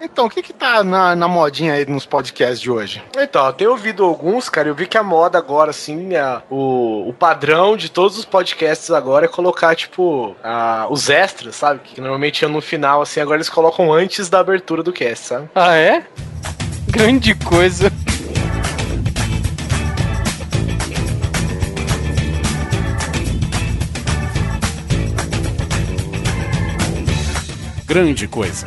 Então, o que que tá na, na modinha aí nos podcasts de hoje? Então, eu tenho ouvido alguns, cara. Eu vi que a moda agora, assim, a- o, o padrão de todos os podcasts agora é colocar, tipo, a- os extras, sabe? Que normalmente iam no final, assim, agora eles colocam antes da abertura do cast, sabe? Ah, é? Grande coisa. Grande Coisa.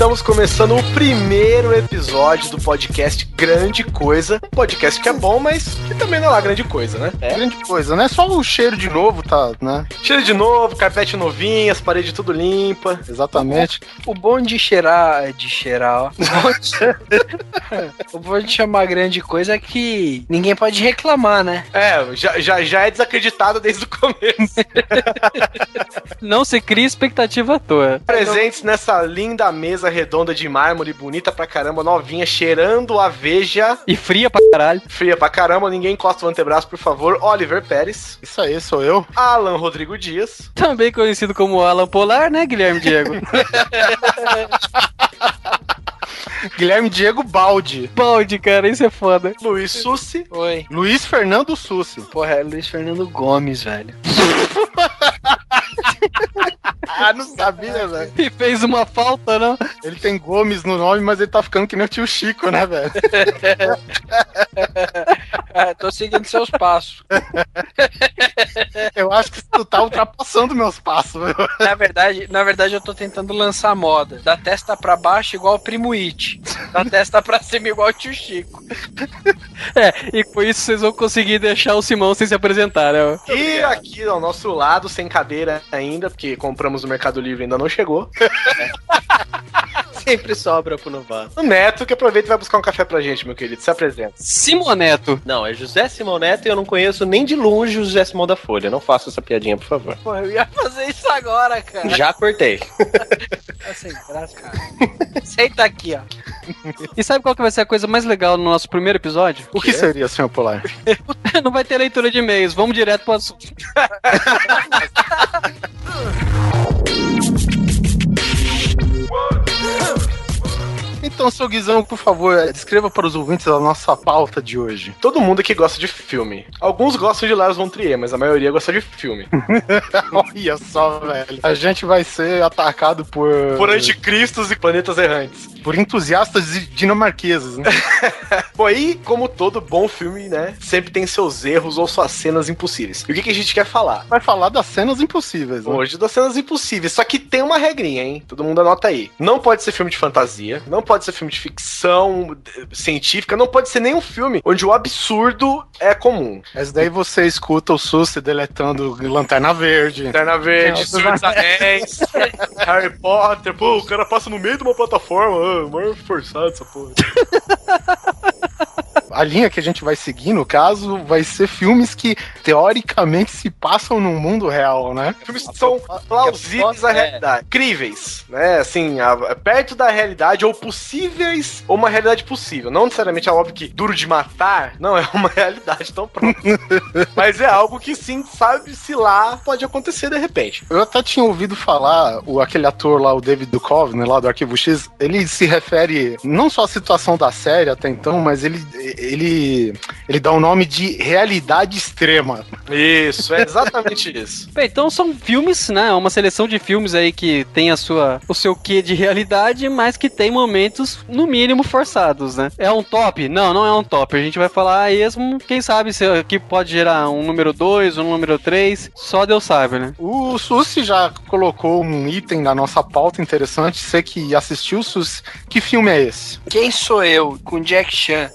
Estamos começando o primeiro episódio do podcast Grande Coisa. Um podcast que é bom, mas que também não é lá grande coisa, né? Grande coisa, né? Só o cheiro de novo tá, né? Cheiro de novo, carpete novinho, as paredes tudo limpa. Exatamente. O bom de cheirar. De cheirar, ó. O bom de- o bom de chamar grande coisa é que ninguém pode reclamar, né? É, já, já, já é desacreditado desde o começo. Não se cria expectativa à toa. Presentes nessa linda mesa redonda de mármore, bonita pra caramba, novinha, cheirando a veja. E fria pra caralho. Fria pra caramba, ninguém encosta o antebraço, por favor. Oliver Pérez, Isso aí, sou eu. Alan Rodrigo Dias, Também conhecido como Alan Polar, né, Guilherme Diego? Guilherme Diego Baldi. Balde, cara, isso é foda. Luiz Sussi, Oi. Luiz Fernando Sussi. Porra, é Luiz Fernando Gomes, velho. Ah, não sabia, velho. E fez uma falta, não? Ele tem Gomes no nome, mas ele tá ficando que nem o tio Chico, né, velho? Ah, tô seguindo seus passos. Eu acho que tu tá ultrapassando meus passos, viu? Na verdade, na verdade, eu tô tentando lançar moda. Da testa pra baixo, igual o Primo It. Da testa pra cima, igual o tio Chico. É, e com isso vocês vão conseguir deixar o Simão sem se apresentar, né? e aqui ao nosso lado, sem cadeira ainda, porque compramos no Mercado Livre ainda não chegou. Sempre sobra pro novato. O Neto, que aproveita e vai buscar um café pra gente, meu querido. Se apresenta. Simoneto. Não, é José Simão Neto e eu não conheço nem de longe o José Simão da Folha. Não faça essa piadinha, por favor. Pô, eu ia fazer isso agora, cara. Já cortei. Tá sem graça, cara. Senta aqui, ó. E sabe qual que vai ser a coisa mais legal no nosso primeiro episódio? O que seria, senhor Polar? Não vai ter leitura de e-mails, vamos direto pro assunto. Então, seu Guizão, por favor, descreva para os ouvintes a nossa pauta de hoje. Todo mundo aqui gosta de filme. Alguns gostam de Lars von Trier, mas a maioria gosta de filme. Olha só, velho. A gente vai ser atacado por... Por anticristos e planetas errantes. por entusiastas di- dinamarqueses, né? Bom, aí, como todo bom filme, né, sempre tem seus erros ou suas cenas impossíveis. E o que, que a gente quer falar? Vai falar das cenas impossíveis, né? Hoje das cenas impossíveis, só que tem uma regrinha, hein? Todo mundo anota aí. Não pode ser filme de fantasia, não pode ser filme de ficção eh, científica, não pode ser nenhum filme onde o absurdo é comum. Mas daí você escuta o Sussi deletando Lanterna Verde. Lanterna Verde, Senhor dos Anéis, Harry Potter, pô, o cara passa no meio de uma plataforma, ah, maior forçado essa porra. A linha que a gente vai seguir, no caso, vai ser filmes que teoricamente se passam no mundo real, né? filmes que são plausíveis à realidade. Críveis, né? Assim, a- perto da realidade, ou possíveis, ou uma realidade possível. Não necessariamente é óbvio que duro de matar, não é uma realidade tão pronta. Mas é algo que sim, sabe-se lá, pode acontecer de repente. Eu até tinha ouvido falar, o, aquele ator lá, o David Duchovny, lá do Arquivo X, ele se refere não só à situação da série até então, mas ele, ele, ele dá o nome de realidade extrema. Isso, é exatamente isso. Bem, então são filmes, né? Uma seleção de filmes aí que tem a sua, o seu quê de realidade, mas que tem momentos, no mínimo, forçados, né? É um top? Não, não é um top. A gente vai falar a esmo, quem sabe se aqui pode gerar um número 2, um número 3, só Deus sabe, né? O Sussi já colocou um item na nossa pauta interessante. Você que assistiu, Sussi, que filme é esse? Quem sou eu? Com Jack Chan.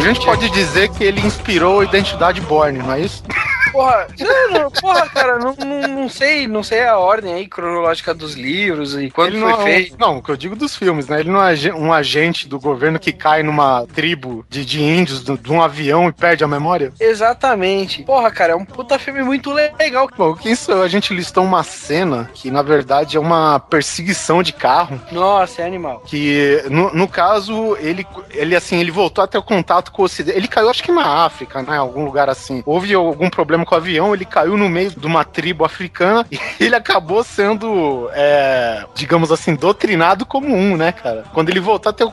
A gente pode dizer que ele inspirou a Identidade Borne, não é isso? Porra, não, porra, cara, não, não, não sei, não sei a ordem aí cronológica dos livros e quando Ele foi não, é feito. não, o que eu digo dos filmes, né? Ele não é um agente do governo que cai numa tribo de, de índios do- de um avião e perde a memória. Exatamente. Porra, cara, é um puta filme muito legal. Bom, que isso a gente listou uma cena que na verdade é uma perseguição de carro. Nossa, é animal. Que no, no caso, ele, ele assim, ele voltou a ter o contato com o Ocidente. Ele caiu, acho que na África, né? Algum lugar assim. Houve algum problema com o avião, ele caiu no meio de uma tribo africana e ele acabou sendo, é, digamos assim, doutrinado como um, né, cara? Quando ele voltou a ter um,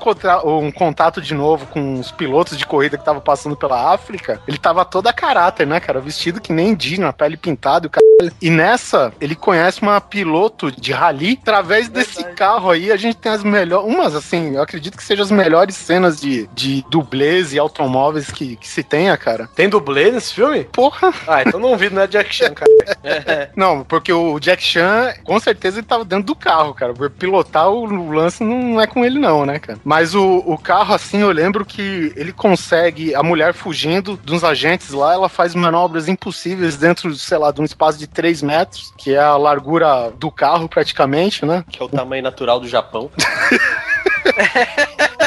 um contato de novo com os pilotos de corrida que estavam passando pela África, ele tava todo a caráter, né, cara? Vestido que nem indígena, pele pintada e o caralho. E nessa, ele conhece uma piloto de rally. Através desse carro aí, a gente tem as melhores. Umas, assim, eu acredito que sejam as melhores cenas de, de dublês e automóveis que, que se tenha, cara. Tem dublê nesse filme? Porra! Ah, então não vi, não é Jack Chan, cara. Não, porque o Jack Chan, com certeza, ele tava dentro do carro, cara. Pilotar o, o lance não é com ele, não, né, cara? Mas o, o carro, assim, eu lembro que ele consegue. A mulher fugindo dos agentes lá, ela faz manobras impossíveis dentro, sei lá, de um espaço de 3 metros, que é a largura do carro, praticamente, né? Que é o tamanho natural do Japão.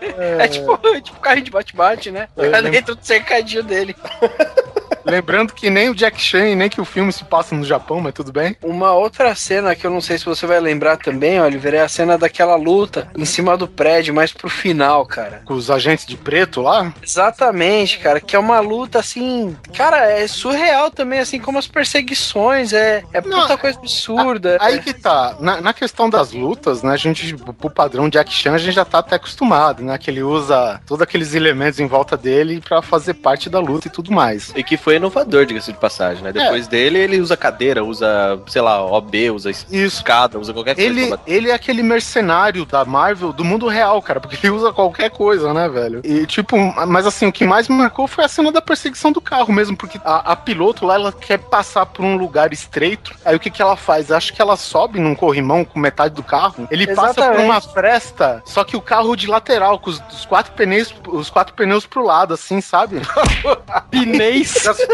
É, tipo, tipo carrinho de bate-bate, né? Tá lembro. dentro do cercadinho dele. Lembrando que nem o Jack Chan e nem que o filme se passa no Japão, mas tudo bem. Uma outra cena que eu não sei se você vai lembrar também, Oliver, é a cena daquela luta em cima do prédio, mais pro final, cara. Com os agentes de preto lá. Exatamente, cara, que é uma luta assim, cara, é surreal também, assim como as perseguições, é, é Não, puta coisa absurda. Aí que tá, na, na questão das lutas, né, a gente, pro padrão Jack Chan, a gente já tá até acostumado, né, que ele usa todos aqueles elementos em volta dele pra fazer parte da luta e tudo mais. E que foi inovador, diga-se de passagem, né? Depois dele, ele usa cadeira, usa, sei lá, OB, usa escada, usa qualquer coisa. Ele, ele é aquele mercenário da Marvel do mundo real, cara, porque ele usa qualquer coisa, né, velho? E, tipo, mas assim, o que mais me marcou foi a cena da perseguição do carro mesmo, porque a, a piloto lá, ela quer passar por um lugar estreito, aí o que que ela faz? Acho que ela sobe num corrimão com metade do carro, ele passa por Exatamente. uma fresta, só que o carro de lateral, com os, os quatro pneus, os quatro pneus pro lado, assim, sabe?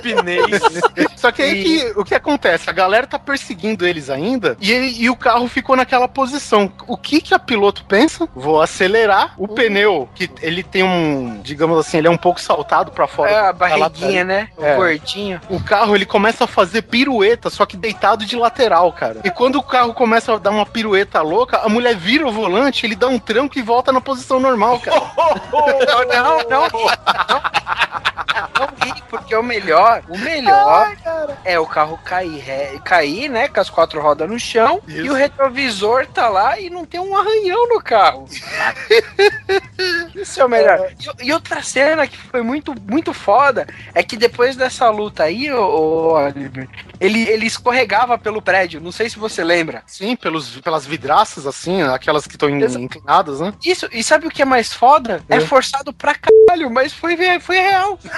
Pinês. Pneus. Só que aí que, o que acontece? A galera tá perseguindo eles ainda e, ele- e o carro ficou naquela posição. O que que a piloto pensa? Vou acelerar. O pneu, que ele tem um, digamos assim, ele é um pouco saltado pra fora. É a barriguinha, né? O É. gordinho. O carro ele começa a fazer pirueta, só que deitado de lateral, cara. E quando o carro começa a dar uma pirueta louca, a mulher vira o volante, ele dá um tranco e volta na posição normal, cara. Não, não, não. Não ri, porque o melhor, o melhor é o carro cair, ré- cair, né, com as quatro rodas no chão Isso. e o retrovisor tá lá e não tem um arranhão no carro. Isso é o melhor. E, e outra cena que foi muito, muito foda é que depois dessa luta aí, ô, ô, Oliver, ele, ele escorregava pelo prédio. Não sei se você lembra. Sim, pelos, pelas vidraças, assim, aquelas que estão inclinadas, né? Isso, e sabe o que é mais foda? É, É. forçado pra caralho, mas foi, foi real.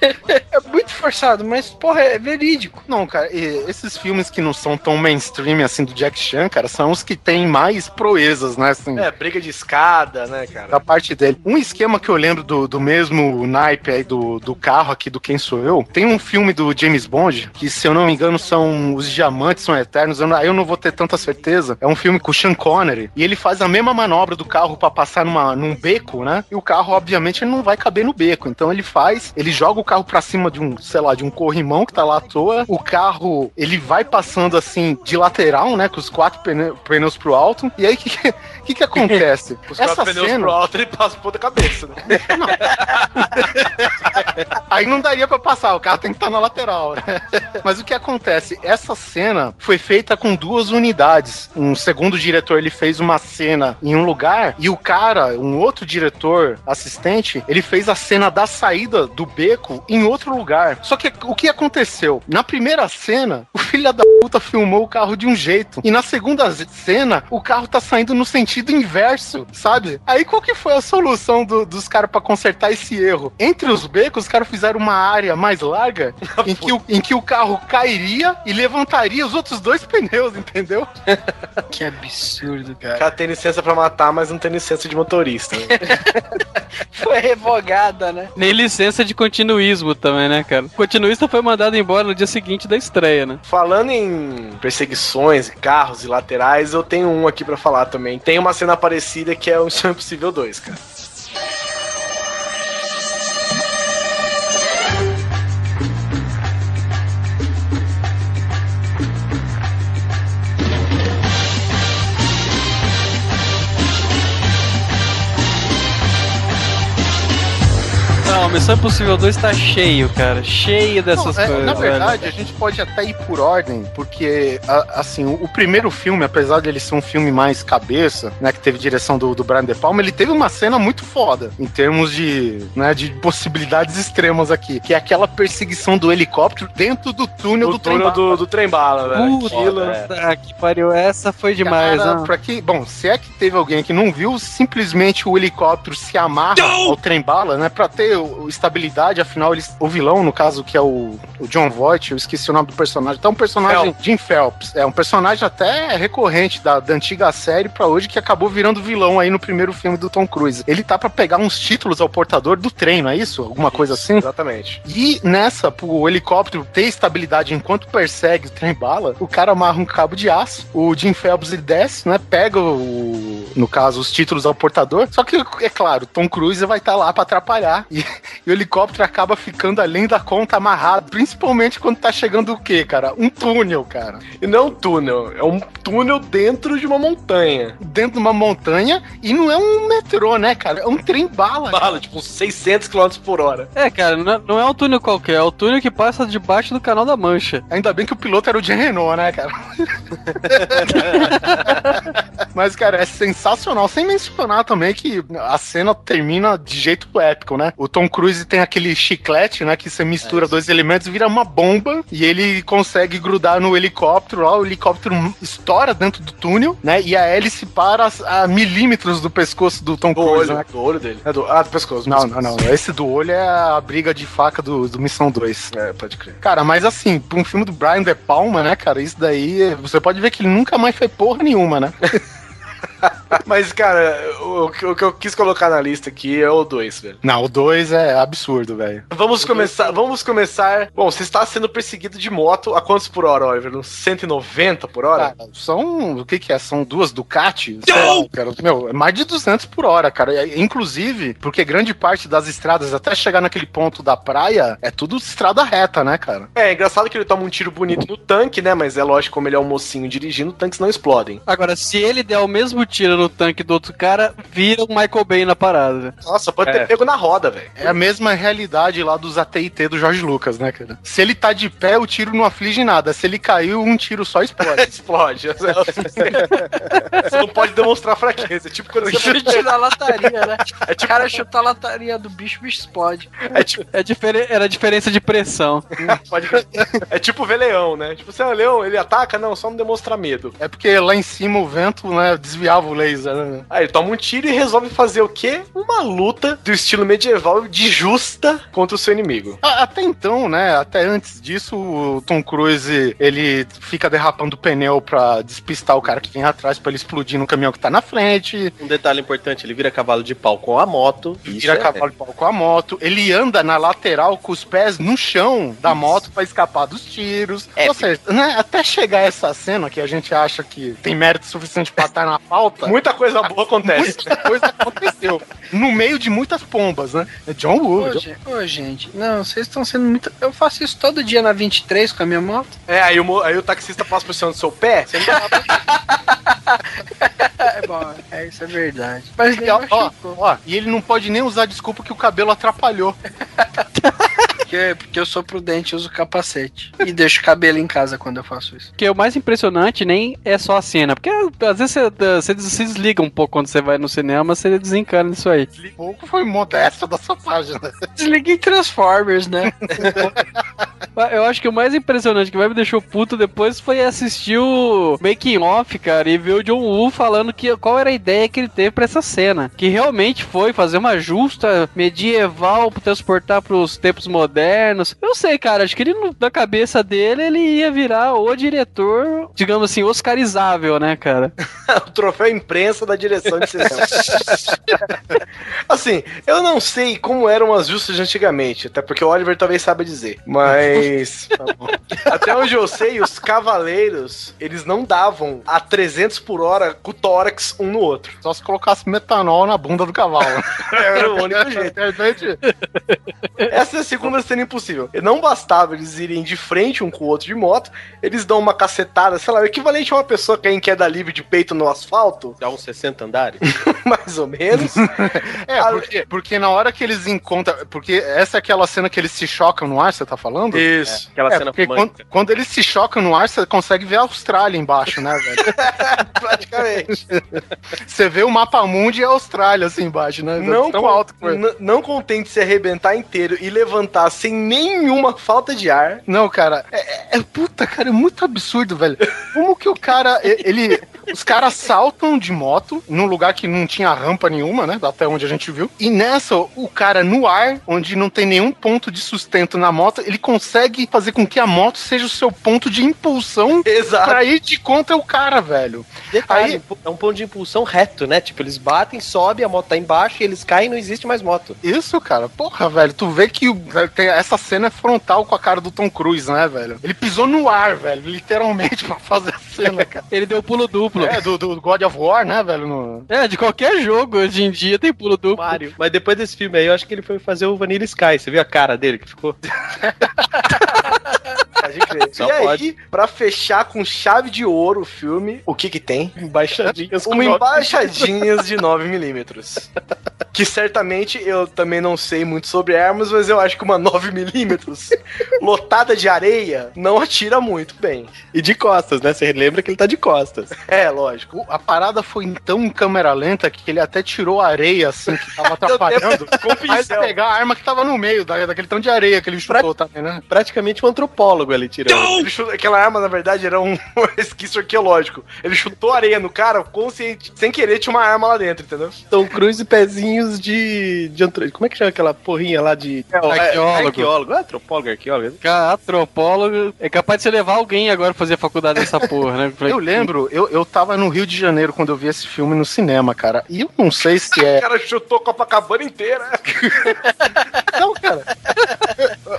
é muito forçado, mas, porra, é verídico. Não, cara, esses filmes que não são tão mainstream assim do Jack Chan, cara, são os que têm mais proezas, né? Assim, É, briga de escada, né, cara? da parte dele. Um esquema que eu lembro do, do mesmo naipe aí do, do carro aqui do Quem Sou Eu, tem um filme do James Bond, que se eu não me engano são Os Diamantes São Eternos, eu não, eu não vou ter tanta certeza. É um filme com o Sean Connery, e ele faz a mesma manobra do carro pra passar numa, num beco, né? E o carro, obviamente, ele não vai caber no beco. Então ele faz, ele joga o carro pra cima de um, sei lá, de um corrimão que tá lá à toa. O carro, ele vai passando assim de lateral, né? Com os quatro pneu- pneus pro alto. E aí o que, que, que, que acontece? Os quatro pneus pro alto, ele passa por da cabeça, né? Aí não daria pra passar, o carro tem que estar na lateral. né? Mas o que acontece? Essa cena foi feita com duas unidades. Um segundo diretor ele fez uma cena em um lugar e o cara, um outro diretor assistente, ele fez a cena da saída do beco em outro lugar. Só que o que aconteceu? Na primeira cena, filho da puta filmou o carro de um jeito. E na segunda cena, o carro tá saindo no sentido inverso, sabe? Aí qual que foi a solução do- dos caras pra consertar esse erro? Entre os becos, os caras fizeram uma área mais larga em que, o, em que o carro cairia e levantaria os outros dois pneus, entendeu? Que absurdo, O cara. cara tem licença pra matar, mas não tem licença de motorista. né? Foi revogada, né? Nem licença de continuismo também, né, cara? O continuista foi mandado embora no dia seguinte da estreia, né? Falando em perseguições, carros e laterais, eu tenho um aqui pra falar também. Tem uma cena parecida que é o Missão Impossível 2, cara. Missão Impossível 2 tá cheio, cara. Cheio dessas Não, é, coisas. na velho. verdade, a gente pode até ir por ordem, porque, a- assim, o, o primeiro filme, apesar de ele ser um filme mais cabeça, né, que teve direção do, do Brian De Palma, ele teve uma cena muito foda, em termos de, né, de possibilidades extremas aqui, que é aquela perseguição do helicóptero dentro do túnel O do túnel trem do, do trem bala, velho. Aquilo- Puta que pariu. Essa foi demais, Cara, né? pra que, bom, se é que teve alguém que não viu, simplesmente o helicóptero se amarra ao trem bala, né, pra ter o- estabilidade, afinal, eles, o vilão, no caso, que é o, o John Voight, eu esqueci o nome do personagem, então é um personagem, Jim Phelps, é um personagem até recorrente da, da antiga série pra hoje, que acabou virando vilão aí no primeiro filme do Tom Cruise. Ele tá pra pegar uns títulos ao portador do trem, não é isso? Alguma coisa assim? Exatamente. E nessa, pro helicóptero ter estabilidade enquanto persegue o trem bala, o cara amarra um cabo de aço, o Jim Phelps ele desce, né? Pega o, no caso, os títulos ao portador. Só que, é claro, Tom Cruise vai estar lá pra atrapalhar. E, e o helicóptero acaba ficando além da conta amarrado. Principalmente quando tá chegando o quê, cara? Um túnel, cara. E não é um túnel, é um túnel dentro de uma montanha. Dentro de uma montanha e não é um metrô, né, cara? É um trem bala. cara. Bala, tipo uns 600 km por hora. É, cara, não é- um túnel qualquer, é o túnel que passa debaixo do canal da Mancha. Ainda bem que o piloto era o Jean Renault, né, cara? Mas, cara, é sensacional. Sem mencionar também que a cena termina de jeito épico, né? O Tom Cruise tem aquele chiclete, né? Que você mistura dois elementos, vira uma bomba e ele consegue grudar no helicóptero lá. O helicóptero estoura dentro do túnel, né? E a hélice para a milímetros do pescoço do Tom Do Cruise, olho, né? do olho dele. É do, ah, do pescoço. do Não, pescoço. não, não. Esse do olho é a briga de faca do, do Missão 2. É, pode crer. Cara, mas assim, pra um filme do Brian De Palma, né, cara, isso daí, você pode ver que ele nunca mais fez porra nenhuma, né? Mas, cara, o, o que- eu quis colocar na lista aqui é o 2, velho. Não, o 2 é absurdo, velho. Vamos começar, vamos começar. Bom, você está sendo perseguido de moto a quantos por hora, Oliver? Uns 190 por hora? Cara, são, o que que é? São duas Ducati? Cara. Meu, é mais de 200 por hora, cara. Inclusive, porque grande parte das estradas, até chegar naquele ponto da praia, é tudo estrada reta, né, cara? É, é engraçado que ele toma um tiro bonito no tanque, né? Mas é lógico, como ele é um mocinho dirigindo, tanques não explodem. Agora, se ele der o mesmo tiro no tanque do outro cara, vira o Michael Bay na parada. Nossa, pode É. ter pego na roda, velho. É a mesma realidade lá dos AT&T do Jorge Lucas, né, cara? Se ele tá de pé, o tiro não aflige nada. Se ele caiu, um tiro só explode. Explode. você não pode demonstrar fraqueza. É tipo quando você. Chute na lataria, né? É O tipo, cara chutar a lataria do bicho, o bicho explode. é tipo, É difere... Era a diferença de pressão. pode- é tipo ver leão, né? Tipo, você é um leão, ele ataca, não, só não demonstra medo. É porque lá em cima o vento, né, desviava o laser, né? Aí ele toma um tiro e resolve fazer o quê? Uma luta do estilo medieval de justa contra o seu inimigo. Até então, né? Até antes disso, o Tom Cruise ele fica derrapando o pneu pra despistar o cara que vem atrás pra ele explodir no caminhão que tá na frente. Um detalhe importante, ele vira cavalo de pau com a moto. Isso Vira é- cavalo de pau com a moto. Ele anda na lateral com os pés no chão da moto pra escapar dos tiros. Ou seja, né, até chegar essa cena que a gente acha que tem mérito suficiente pra estar na pauta. Muita coisa boa acontece. Muita coisa aconteceu. No meio de muitas pombas, né? É John Woo. Ô, John- gente, ô, gente, não, vocês estão sendo muito. Eu faço isso todo dia na 23 com a minha moto. É, aí o, aí o taxista passa por cima do seu pé, você não É bom, é, isso é verdade. Mas E, ó, ó, ó, e ele não pode nem usar desculpa que o cabelo atrapalhou. Porque, porque eu sou prudente e uso capacete. E deixo o cabelo em casa quando eu faço isso. Porque o mais impressionante nem é só a cena. Porque às vezes você, desliga um pouco quando você vai no cinema, você desencana nisso aí. Pouco foi modesto da sua página. Desliguei Transformers, né? Eu acho que o mais impressionante que vai me deixou puto depois foi assistir o making off, cara, e ver o John Woo falando que qual era a ideia que ele teve pra essa cena. Que realmente foi fazer uma justa medieval pra transportar pros tempos modernos. Eu sei, cara, acho que ele, na cabeça dele, ele ia virar o diretor, digamos assim, oscarizável, né, cara? o troféu imprensa da direção de cinema. assim, eu não sei como eram as justas de antigamente, até porque o Oliver talvez saiba dizer. Mas. até onde eu sei, os cavaleiros, eles não davam a 300 por hora com o tórax um no outro. Só se colocasse metanol na bunda do cavalo. Era o único jeito. Essa é a segunda cena impossível. Não bastava eles irem de frente um com o outro de moto, eles dão uma cacetada, sei lá, o equivalente a uma pessoa que é em queda livre de peito no asfalto. Dá uns 60 andares? Mais ou menos. é, porque, porque na hora que eles encontram. Porque essa é aquela cena que eles se chocam no ar, você tá falando? Isso. É, aquela É, cena porque quando, quando eles se chocam no ar, você consegue ver a Austrália embaixo, né, velho? Praticamente. Você vê o mapa mundi e a Austrália assim embaixo, né? Não, Tão con- alto que foi. não contente se arrebentar inteiro e levantar sem nenhuma falta de ar. Não, cara, é, é- é- puta, cara, é muito absurdo, velho. Como que o cara, ele, os caras saltam de moto num lugar que não tinha rampa nenhuma, né? Até onde a gente viu. E nessa, o cara no ar, onde não tem nenhum ponto de sustento na moto, ele consegue fazer com que a moto seja o seu ponto de impulsão Exato. pra ir de contra o cara, velho. Detalhe, Aí- é um ponto de impulsão reto, né? Tipo, eles batem, sobe, a moto tá embaixo e eles caem e não existe mais moto. Isso, cara, porra, velho. Tu vê que o- tem- essa cena é frontal com a cara do Tom Cruise, né, velho? Ele pisou no ar, velho, literalmente, pra fazer a cena, cara. Ele deu pulo duplo. É, do, do God of War, né, velho? no- É, de qualquer jogo hoje em dia tem pulo duplo. Mario. Mas depois desse filme aí, eu acho que ele foi fazer o Vanilla Sky. Você viu a cara dele que ficou? Pode crer. Só e pode. aí, pra fechar com chave de ouro o filme, o que que tem? Embaixadinhas Uma embaixadinhas de 9mm. Que certamente eu também não sei muito sobre armas, mas eu acho que uma 9mm lotada de areia não atira muito bem. E de costas, né? Você lembra que ele tá de costas. É, lógico. A parada foi tão em câmera lenta que ele até tirou a areia, assim, que tava atrapalhando. Com Mas pincel. pegar a arma que tava no meio da, daquele tanto de areia que ele chutou também, né? Praticamente um antropólogo ali tirando. Ele chutou- aquela arma, na verdade, era um resquício arqueológico. Ele chutou areia no cara, consciente, sem querer, tinha uma arma lá dentro, entendeu? Tom Cruise e pezinhos de, de antro... Como é que chama aquela porrinha lá de... arqueólogo. arqueólogo. Ah, antropólogo, arqueólogo. Cara, antropólogo é capaz de você levar alguém agora pra fazer faculdade dessa porra, né? Eu lembro, eu, eu tava no Rio de Janeiro quando eu vi esse filme no cinema, cara. E eu não sei se O é. cara chutou Copacabana inteira. Não, cara.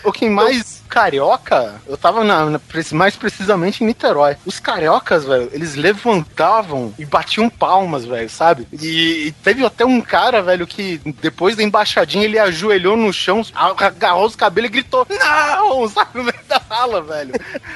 O que mais carioca, eu tava na, na- mais precisamente em Niterói. Os cariocas, velho, eles levantavam e batiam palmas, velho, sabe? E, e teve até um cara, velho, que depois da embaixadinha ele ajoelhou no chão, agarrou os cabelos e gritou: Não! Sabe, no meio da sala, velho.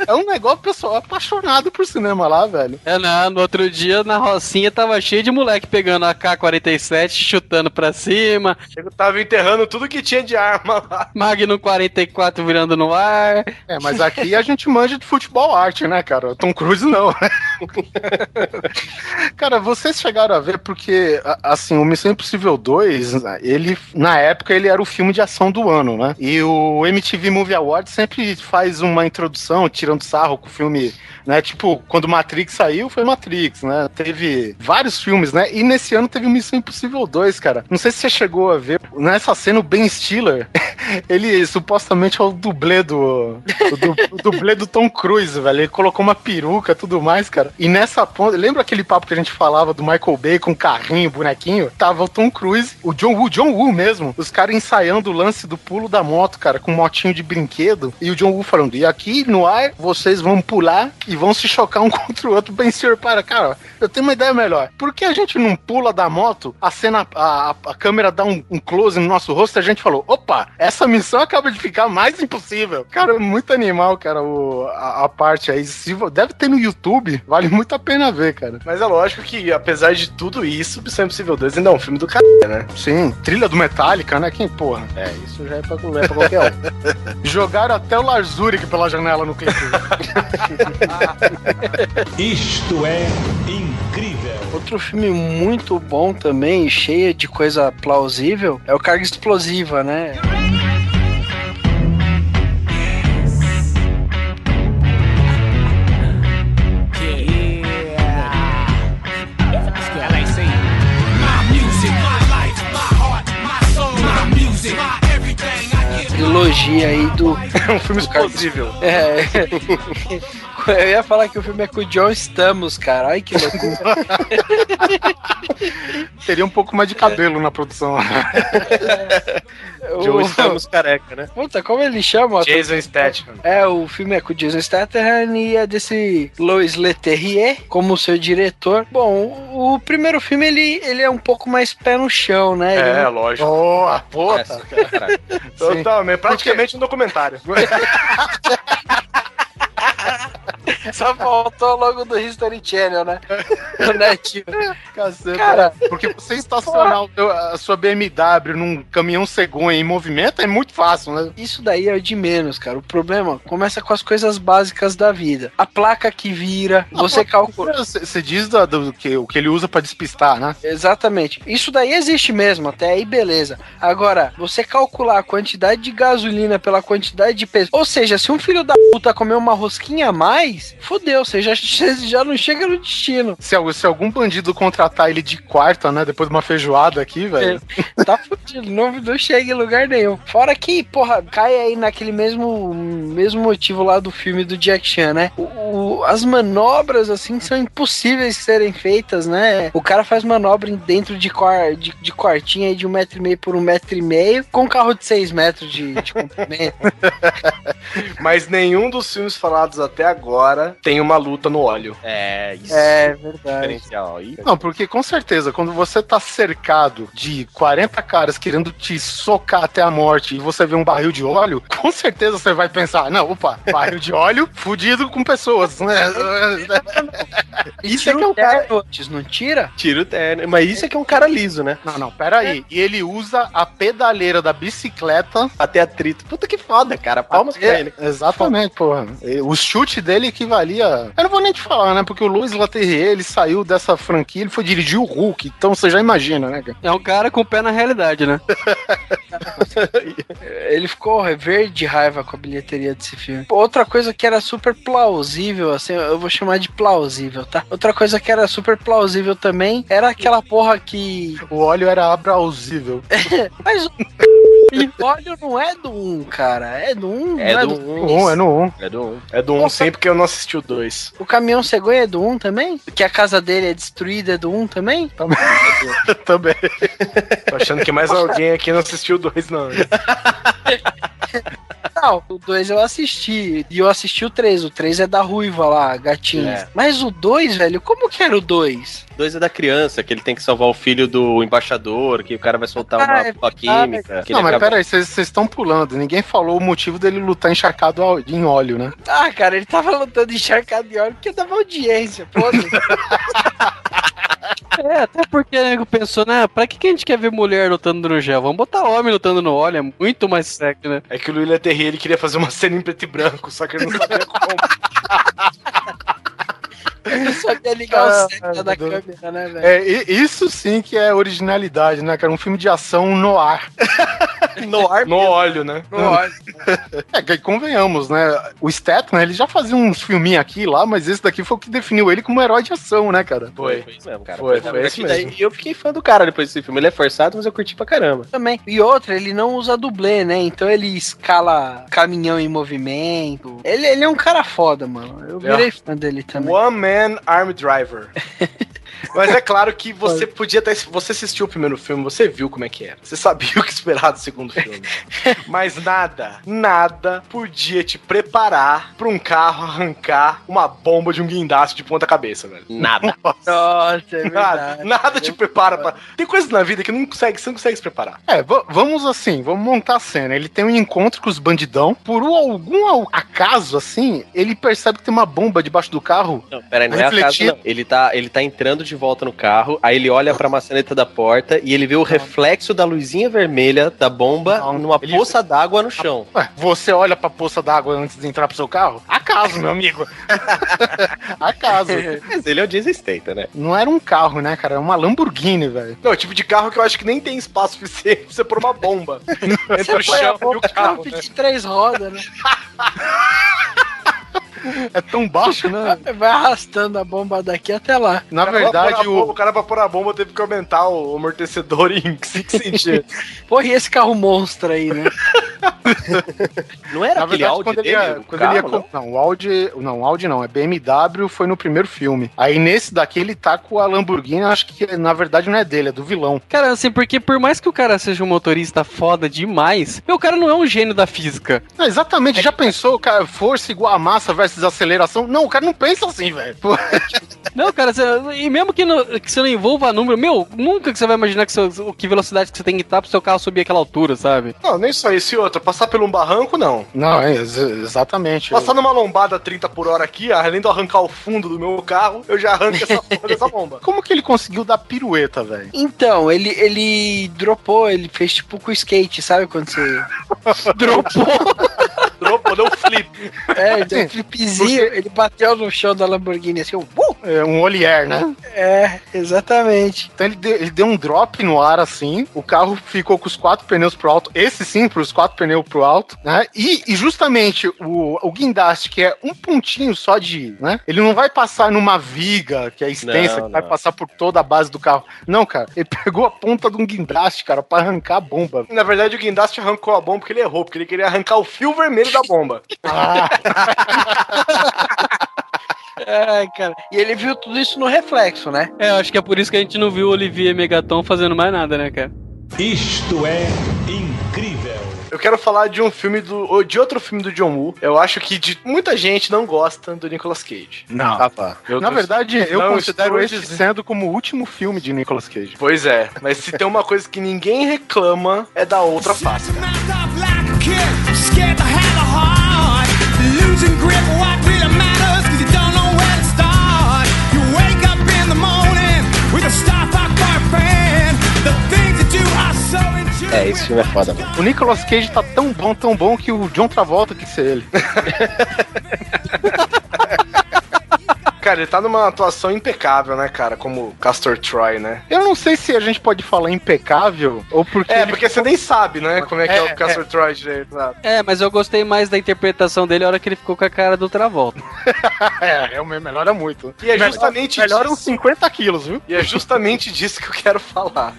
É um negócio pessoal apaixonado por cinema lá, velho. É, não, no outro dia na Rocinha tava cheio de moleque pegando a K-47, chutando pra cima, Eu tava enterrando tudo que tinha de arma lá. Magnum 44 virando no ar. É, mas aqui a gente manja de futebol arte, né, cara? Tom Cruise não. cara, vocês chegaram a ver porque, assim, o Missão Impossível 2, ele, na época, ele era o filme de ação do ano, né? E o MTV Movie Awards sempre faz uma introdução, tirando sarro com o filme, né? Tipo, quando Matrix saiu, foi Matrix, né? Teve vários filmes, né? E nesse ano teve Missão Impossível 2, cara. Não sei se você chegou a ver, nessa cena, o Ben Stiller, ele supostamente é o dublê do. O, du- o dublê do Tom Cruise, velho. Ele colocou uma peruca tudo mais, cara. E nessa ponta. Lembra aquele papo que a gente falava do Michael Bay com carrinho, bonequinho? Tava o Tom Cruise, o John Woo, John Woo mesmo. Os caras ensaiando o lance do pulo da moto, cara, com um motinho de brinquedo. E o John Woo falando: e aqui no ar vocês vão pular e vão se chocar um contra o outro. Ben Stiller, para, cara, eu tenho uma ideia melhor. Por que a gente não pula da moto, a cena, a, a- câmera dá um, um close no nosso rosto e a gente falou: opa, essa missão acaba de ficar mais impossível. Cara, é muito animal, cara, o, a, a parte aí. Se deve ter no YouTube, vale muito a pena ver, cara. Mas é lógico que, apesar de tudo isso, Missão Impossível 2 ainda é um filme do cara, né? Sim, trilha do Metallica, né? Quem porra? É, isso já é pra, é pra qualquer um. Jogaram até o Lars Ulrich pela janela no clipe. Isto é incrível. Outro filme muito bom também, cheio de coisa plausível, é o Carga Explosiva, né? trilogia aí do. É um filme explosível. É. Eu ia falar que o filme é com o John Stamos, cara. Ai que loucura. Teria um pouco mais de cabelo na produção. Joe O- estamos careca, né? Puta, como ele chama? Jason Statham. É, o filme é com o Jason Statham e é desse Lois Leterrier como seu diretor. Bom, o, primeiro filme ele, ele é um pouco mais pé no chão, né? Ele É, não- lógico. Boa, puta. Caralho. Totalmente. Praticamente um documentário. Só faltou logo do History Channel, né? Caceta. Cara, Porque você estacionar a sua BMW num caminhão cegonha em movimento é muito fácil, né? isso daí é de menos, cara. O problema começa com as coisas básicas da vida. A placa que vira, você calcula. Você diz da- do, que, o que ele usa pra despistar, né? Exatamente. Isso daí existe mesmo, até aí beleza. Agora, você calcular a quantidade de gasolina pela quantidade de peso. Ou seja, se um filho da puta comer uma rosquinha a mais, fudeu, você já, já não chega no destino. Se, se algum bandido contratar ele de quarta, né? Depois de uma feijoada aqui, velho. Tá fudido, não, não chega em lugar nenhum. Fora que, porra, cai aí naquele mesmo, mesmo motivo lá do filme do Jack Chan, né? O, o- as manobras, assim, são impossíveis de serem feitas, né? O cara faz manobra dentro de, quar, de, de quartinha de um metro e meio por um metro e meio, com um carro de seis metros de, de comprimento. Mas nenhum dos filmes falados até agora tem uma luta no óleo. É, isso. é verdade. Ih, Não, porque com certeza, quando você tá cercado de 40 caras querendo te socar até a morte e você vê um barril de óleo, com certeza você vai pensar, não, opa, barril de óleo fudido com pessoas, né? Isso é que é um cara- Antes, não tira? Tira o terno. Mas isso é que é um cara liso, né? Não, não, peraí. E ele usa a pedaleira da bicicleta. Até atrito. Puta que foda, cara. Palmas pra É, ele. Exatamente, porra. E O chute dele equivalia. Eu não vou nem te falar, né? Porque o Luiz Laterrier, ele saiu dessa franquia, ele foi dirigir o Hulk. Então você já imagina, né, cara? É um cara com o pé na realidade, né? Ele ficou verde de raiva com a bilheteria desse filme. Outra coisa que era super plausível, assim, eu vou chamar de plausível, tá? Outra coisa que era super plausível também era aquela porra que. O óleo era abrausível. Mas o óleo não é do 1, cara. É do 1, É não do é do No um, é no um. É do um. É do 1 um, sempre que eu não assisti o 2. O caminhão cegonha é do 1 também? Que a casa dele é destruída é do 1 também? Também. Tô achando que mais alguém aqui não assistiu o 2, não. Não, o 2 eu assisti. E eu assisti o 3. O 3 é da ruiva lá, gatinha. É. Mas o 2, velho, como que era o 2? Dois é da criança, que ele tem que salvar o filho do embaixador, que o cara vai soltar Ah, uma é bomba química. que Não, mas acaba- peraí, vocês estão pulando. Ninguém falou o motivo dele lutar encharcado em óleo, né? Ah, cara, ele tava lutando encharcado de óleo porque dava audiência, foda-se. É, até porque o nego pensou, né? Pra que, que a gente quer ver mulher lutando no gel? Vamos botar homem lutando no óleo, é muito mais sexy, né? É que o Luiz Terrier ele queria fazer uma cena em preto e branco, só que ele não sabia como. Eu sabia ligar Ah, o seta da Deus. câmera, né, velho? É, isso sim que é originalidade, né, cara? Um filme de ação no ar. No ar No óleo, né? No óleo. É, que convenhamos, né? O Statham, ele já fazia uns filminhos aqui e lá, mas esse daqui foi o que definiu ele como herói de ação, né, cara? Foi. Foi isso mesmo, cara. Foi, foi Porque esse mesmo. daí Eu fiquei fã do cara depois desse filme. Ele é forçado, mas eu curti pra caramba. Também. E outra, ele não usa dublê, né? Então ele escala caminhão em movimento. Ele, ele é um cara foda, mano. Eu virei fã dele também. One Man Arm Driver. Mas é claro que você podia ter. Você assistiu o primeiro filme, você viu como é que era. Você sabia o que esperar do segundo filme. Mas nada, nada podia te preparar pra um carro arrancar uma bomba de um guindaste de ponta cabeça, velho. Nada. Nossa, é Nada, nada te prepara pra. Tem coisas na vida que não consegue, você não consegue se preparar. É, va- vamos assim, vamos montar a cena. Ele tem um encontro com os bandidão. Por um- algum acaso, assim, ele percebe que tem uma bomba debaixo do carro. Não, peraí, não é a Refletir. casa, não. Ele tá, ele tá entrando de volta no carro, aí ele olha pra maçaneta da porta e ele vê o reflexo da luzinha vermelha da bomba Não, numa ele- poça d'água no chão. Ué, você olha pra poça d'água antes de entrar pro seu carro? Acaso, meu amigo. acaso. Mas ele é o Jason Statham, né? Não era um carro, né, cara? Era uma Lamborghini, velho. Não, é o tipo de carro que eu acho que nem tem espaço suficiente pra você pôr uma bomba. Entre o chão e o carro. de três rodas, né? É tão baixo, né? Vai arrastando a bomba daqui até lá. Na O verdade, bomba- o. o cara pra pôr a bomba teve que aumentar o amortecedor em 5 centímetros. Porra, e esse carro monstro aí, né? Não era Na aquele verdade, áudio quando ele dele? ia, o quando carro, ele ia não? com- não? o Audi, não, o Audi não, é BMW, foi no primeiro filme. Aí nesse daqui ele tá com a Lamborghini, acho que na verdade não é dele, é do vilão. Cara, assim, porque por mais que o cara seja um motorista foda demais, meu, o cara não é um gênio da física. Não, exatamente, já pensou, cara, força igual a massa versus aceleração? Não, o cara não pensa assim, velho. Não, cara, você- e mesmo que, não- que você não envolva número, meu, nunca que você vai imaginar que, seu, que velocidade que você tem que estar pro seu carro subir aquela altura, sabe? Não, nem só isso e outra. Passar por um barranco, não. Não, é, ex- exatamente. Passar numa lombada 30 por hora aqui, além de eu arrancar o fundo do meu carro, eu já arranco essa porra dessa bomba. Como que ele conseguiu dar pirueta, velho? Então, ele, ele dropou, ele fez tipo com o skate, sabe? Quando você. Dropou. Dropou, deu flip. É, deu um flipzinho, ele bateu no chão da Lamborghini assim, uh! É um Olier, né? É, exatamente. Então ele deu, ele deu um drop no ar assim, o carro ficou com os quatro pneus pro alto, esse sim, pros quatro pneus pro alto, né? E, e justamente o, o guindaste, que é um pontinho só de, né? Ele não vai passar numa viga que é extensa, Não, que vai não. passar por toda a base do carro. Não, cara, ele pegou a ponta de um guindaste, cara, pra arrancar a bomba. Na verdade, o guindaste arrancou a bomba porque ele errou, porque ele queria arrancar o fio vermelho da bomba. Ai, cara. E ele viu tudo isso no reflexo, né? É, eu acho que é por isso que a gente não viu o Olivier Megaton fazendo mais nada, né, cara? Isto é incrível. Eu quero falar de um filme do. de outro filme do John Woo. Eu acho que de muita gente não gosta do Nicolas Cage. Não. Ah, tá. Eu Na tô- verdade, eu considero esse dizendo- sendo como o último filme de Nicolas Cage. Pois é, mas se tem uma coisa que ninguém reclama é da outra face. Losing grip, what really matters, cause you don't É, esse filme é foda, mano. O Nicolas Cage tá tão bom, tão bom que o John Travolta quis ser ele. Cara, ele tá numa atuação impecável, né, cara? Como Castor Troy, né? Eu não sei se a gente pode falar impecável ou porque. É, ele- porque você nem sabe, né? Como é que é, É, o Castor Troy direito. sabe? É, mas eu gostei mais da interpretação dele a hora que ele ficou com a cara do Travolta. É, é, melhora muito. E é justamente Melhora uns disso. 50 quilos, viu? E é justamente disso que eu quero falar.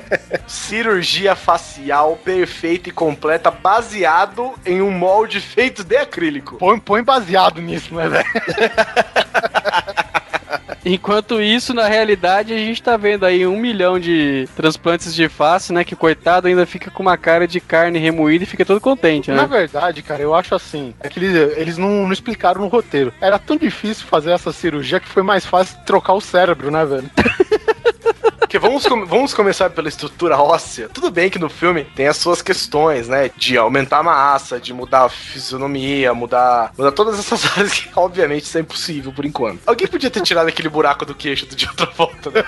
Cirurgia facial perfeita e completa, baseado em um molde feito de acrílico. Põe, põe baseado nisso, né, velho? Enquanto isso, na realidade, a gente tá vendo aí um milhão de transplantes de face, né? Que coitado ainda fica com uma cara de carne remoída e fica todo contente, Na né? verdade, cara, eu acho assim. É que eles, eles não, não explicaram no roteiro. Era tão difícil fazer essa cirurgia que foi mais fácil trocar o cérebro, né, velho? Porque vamos, come- vamos começar pela estrutura óssea. Tudo bem que no filme tem as suas questões, né? De aumentar a massa, de mudar a fisionomia, mudar, mudar todas essas áreas que, obviamente, isso é impossível por enquanto. Alguém podia ter tirado aquele buraco do queixo de outra volta, né?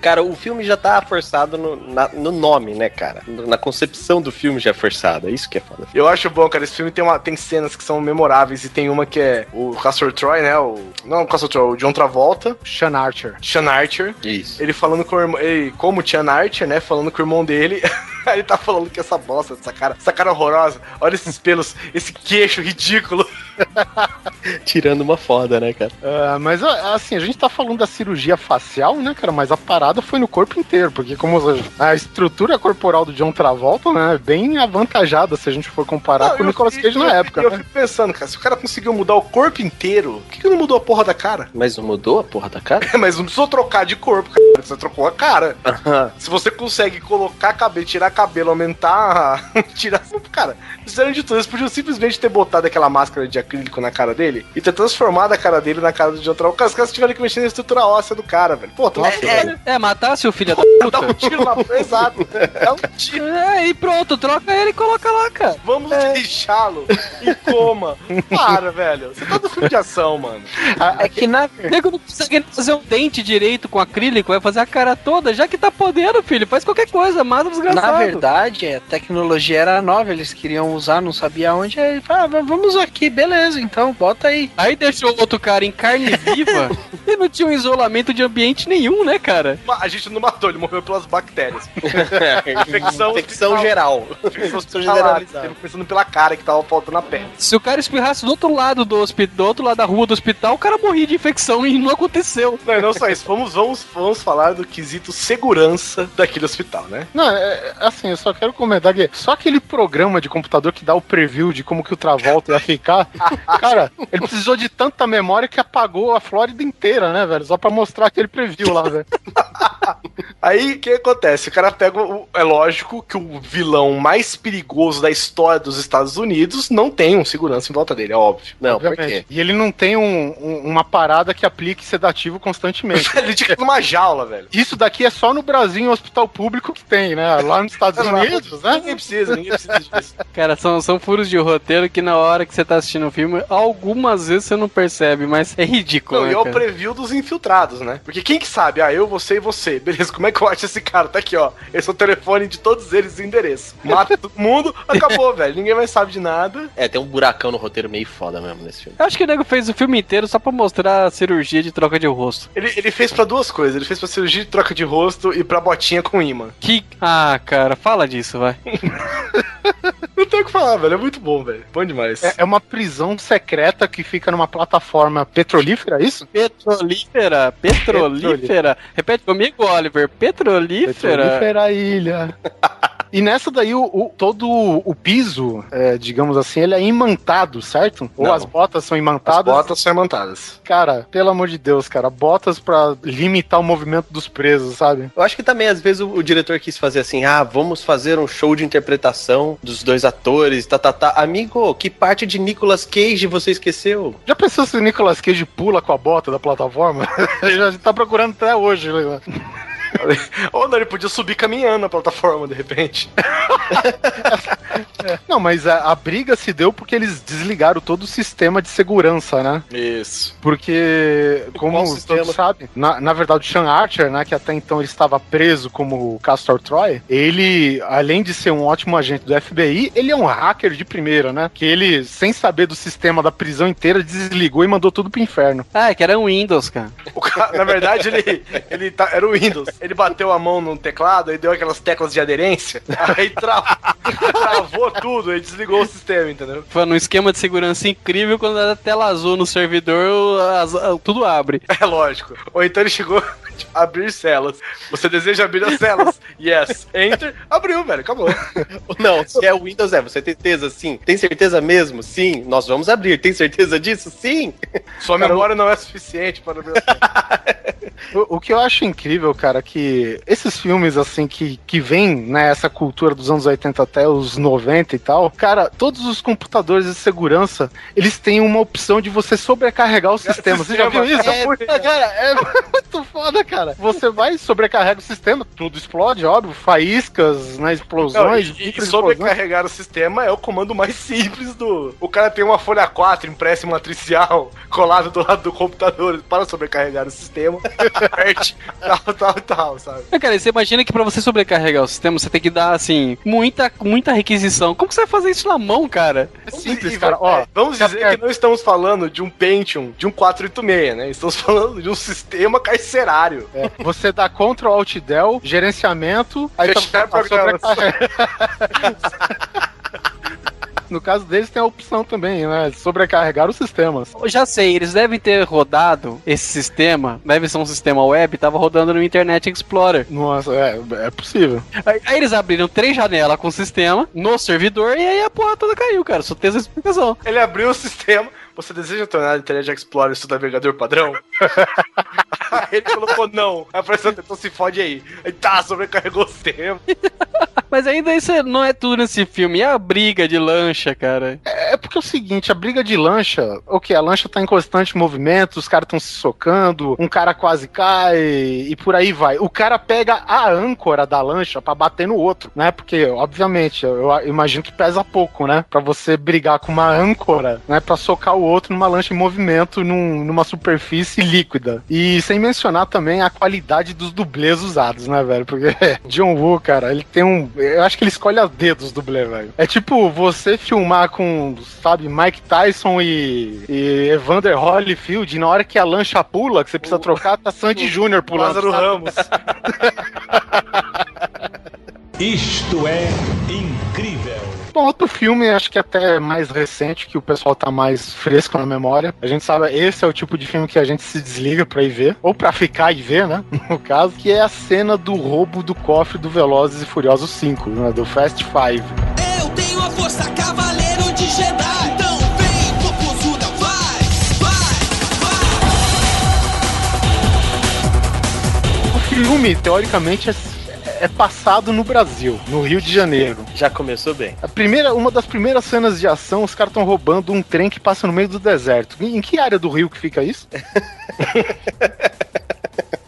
Cara, o filme já tá forçado no, na- no nome, né, cara? Na concepção do filme já é forçado. É isso que é foda. Eu acho bom, cara. Esse filme tem, uma, tem cenas que são memoráveis e tem uma que é o Castor Troy, né? O, não o Castor Troy, o John Travolta, Sean Archer. Sean Archer. Isso. Ele falando com o irmão, ele, como Sean Archer, né? Falando com o irmão dele. Aí ele tá falando que essa bosta, essa cara, essa cara horrorosa. Olha esses pelos, esse queixo ridículo. Tirando uma foda, né, cara? Ah, mas assim, a gente tá falando da cirurgia facial, né, cara? Mas a parada foi no corpo inteiro, porque como a estrutura corporal do John Travolta, né, é bem avantajada se a gente for comparar Não, com o Nicolas Cage na eu época, Eu né? fico pensando, cara, se o cara conseguiu mudar o corpo inteiro, por que, que não mudou a porra da cara? Mas não mudou a porra da cara? Mas não precisou trocar de corpo, cara. Você trocou cara. Se você consegue colocar cabelo, tirar cabelo, aumentar. tirar. Cara, fizeram de tudo. Eles podiam simplesmente ter botado aquela máscara de acrílico na cara dele e ter transformado a cara dele na cara de outra. Os caras- os caras tiveram que mexer na estrutura óssea do cara, velho. Pô, tu É, é, matasse o filho da dá um puta. tiro na. Exato. Dá um tiro. É, e pronto, troca ele e coloca lá, cara. Vamos deixá-lo em coma. Para, velho. Você tá no filme de ação, mano. É que na O nego não consegue fazer um dente direito com acrílico, vai fazer a cara toda, já que tá podendo, filho. Faz qualquer coisa, mata o desgraçado. Na verdade, a tecnologia era nova, eles queriam usar, não sabia onde. Aí ele falou, ah, vamos aqui, beleza, então, bota aí. Aí deixou o outro cara em carne viva Ele não tinha um isolamento de ambiente nenhum, né, cara? A gente não matou, ele morreu pelas bactérias. Infecção, hospital. geral. Infecção Ele Começando pela cara que tava faltando a pele. Se o cara espirrasse do outro lado do hospital, do outro lado da rua do hospital, o cara morria de infecção e não aconteceu. Não, e não só isso. Vamos, vamos, vamos falar do quesito segurança daquele hospital, né? Não, é, é, assim, eu só quero comentar que só aquele programa de computador que dá o preview de como que o Travolta ia ficar, cara, ele precisou de tanta memória que apagou a Flórida inteira, né, velho? Só pra mostrar aquele preview lá, velho. Aí o que acontece? O cara pega. O, é lógico que o vilão mais perigoso da história dos Estados Unidos não tem um segurança em volta dele, é óbvio. Não, por Obviamente. quê? E ele não tem um- um- uma parada que aplique sedativo constantemente. Ele tinha que numa jaula, velho. Isso daqui é só no Brasil, em hospital público que tem, né? Lá nos Estados Unidos, né? Ninguém precisa, ninguém precisa disso. Cara, são, são furos de roteiro que na hora que você tá assistindo o filme, algumas vezes você não percebe, mas é ridículo. Não, né, e é o cara? preview dos infiltrados, né? Porque quem que sabe? Ah, eu, você e você. Beleza, como é que eu acho esse cara? Tá aqui, ó. Esse é o telefone de todos eles e endereço. Mata todo mundo, acabou, velho. Ninguém mais sabe de nada. É, tem um buracão no roteiro meio foda mesmo nesse filme. Eu acho que o nego fez o filme inteiro só pra mostrar a cirurgia de troca de rosto. Ele, ele fez pra duas coisas. Ele fez pra cirurgia de troca de rosto e pra botinha com imã. Que. Ah, cara, fala disso, vai. Não tem o que falar, velho. É muito bom, velho. Bom demais. É, é uma prisão secreta que fica numa plataforma petrolífera, é isso? Petrolífera, petrolífera. Repete comigo, Oliver. Petrolífera. Petrolífera ilha. E nessa daí, o, o- todo o piso, é, digamos assim, ele é imantado, certo? Ou Não. as botas são As imantadas? botas são imantadas. Cara, pelo amor de Deus, cara, botas pra limitar o movimento dos presos, sabe? Eu acho que também, às vezes, o, o diretor quis fazer assim: ah, vamos fazer um show de interpretação dos dois atores, tá, tá, tá. Amigo, que parte de Nicolas Cage você esqueceu? Já pensou se o Nicolas Cage pula com a bota da plataforma? Ele já tá procurando até hoje. né? Ou não, ele podia subir caminhando na plataforma, de repente. Não, mas a, a briga se deu porque eles desligaram todo o sistema de segurança, né? Isso. Porque, como todos sabem, na, na verdade o Sean Archer, né, que até então ele estava preso como Castor Troy, ele, além de ser um ótimo agente do FBI, ele é um hacker de primeira, né? Que ele, sem saber do sistema da prisão inteira, desligou e mandou tudo pro inferno. Ah, é que era um Windows, cara. O cara, na verdade, ele, ele tá, era o Windows. Ele bateu a mão no teclado e deu aquelas teclas de aderência. Aí tra- travou tudo e desligou o sistema, entendeu? Foi num esquema de segurança incrível, quando dá tela azul no servidor, as- tudo abre. É lógico. Ou então ele chegou a abrir celas. Você deseja abrir as celas? Yes. Enter. Abriu, velho. Acabou. Não, se é o Windows, é, você tem certeza? Sim. Tem certeza mesmo? Sim. Nós vamos abrir. Tem certeza disso? Sim. Sua memória não é suficiente para ver. O, o que eu acho incrível, cara, que esses filmes, assim, que, que vem, né, essa cultura dos anos 80 até os 90 e tal, cara, todos os computadores de segurança, eles têm uma opção de você sobrecarregar o sistema. Você já viu isso? É, cara, é muito foda, cara. Você vai, sobrecarrega o sistema, tudo explode, óbvio, faíscas, né, Não, explosões, e, e microexplosões. sobrecarregar o sistema é o comando mais simples do. O cara tem uma folha 4 impressa em matricial colada do lado do computador para sobrecarregar o sistema. Aperte, tal, tal, tal, sabe? Mas, cara, você imagina que pra você sobrecarregar o sistema, você tem que dar, assim, muita, muita requisição. Como que você vai fazer isso na mão, cara? É simples, cara. va- é, Ó, vamos dizer que não estamos falando de um Pentium, de um 486, né? Estamos falando de um sistema carcerário. É, você dá Ctrl Alt Del, gerenciamento, aí Fechar tá. No caso deles tem a opção também, né? Sobrecarregar os sistemas. Eu já sei, eles devem ter rodado esse sistema, deve ser um sistema web, tava rodando no Internet Explorer. Nossa, é, é possível. Aí, aí eles abriram três janelas com o sistema no servidor e aí a porra toda caiu, cara. Só tem essa explicação. Ele abriu o sistema. Você deseja tornar o Internet Explorer seu navegador padrão? aí ele colocou não. Aí apareceu, então se fode aí. Aí tá, sobrecarregou o sistema. Mas ainda isso não é tudo nesse filme. E a briga de lancha, cara? É porque é o seguinte, a briga de lancha, o que? A lancha tá em constante movimento, os caras estão se socando, um cara quase cai e por aí vai. O cara pega a âncora da lancha pra bater no outro, né? Porque, obviamente, eu eu imagino que pesa pouco, né? Pra você brigar com uma âncora, né? Pra socar o outro numa lancha em movimento, num- numa superfície líquida. E sem mencionar também a qualidade dos dublês usados, né, velho? Porque John Woo, cara, ele tem um. Eu acho que ele escolhe a dedo os dublês, velho. É tipo você filmar com sabe? Mike Tyson e, e Evander Holyfield. Na hora que a lancha pula, que você precisa trocar, tá Sandy Júnior pulando. Lázaro sabe? Ramos. Isto é incrível. Bom, outro filme, acho que até mais recente, que o pessoal tá mais fresco na memória. A gente sabe, esse é o tipo de filme que a gente se desliga pra ir ver, ou pra ficar e ver, né? No caso, que é a cena do roubo do cofre do Velozes e Furiosos 5, né? Do Fast Five. Eu tenho a força cavaleiro de Jedi. Então. O filme, teoricamente, é, é passado no Brasil, no Rio de Janeiro. Já começou bem. A primeira, uma das primeiras cenas de ação, os caras estão roubando um trem que passa no meio do deserto. Em, em que área do Rio que fica isso?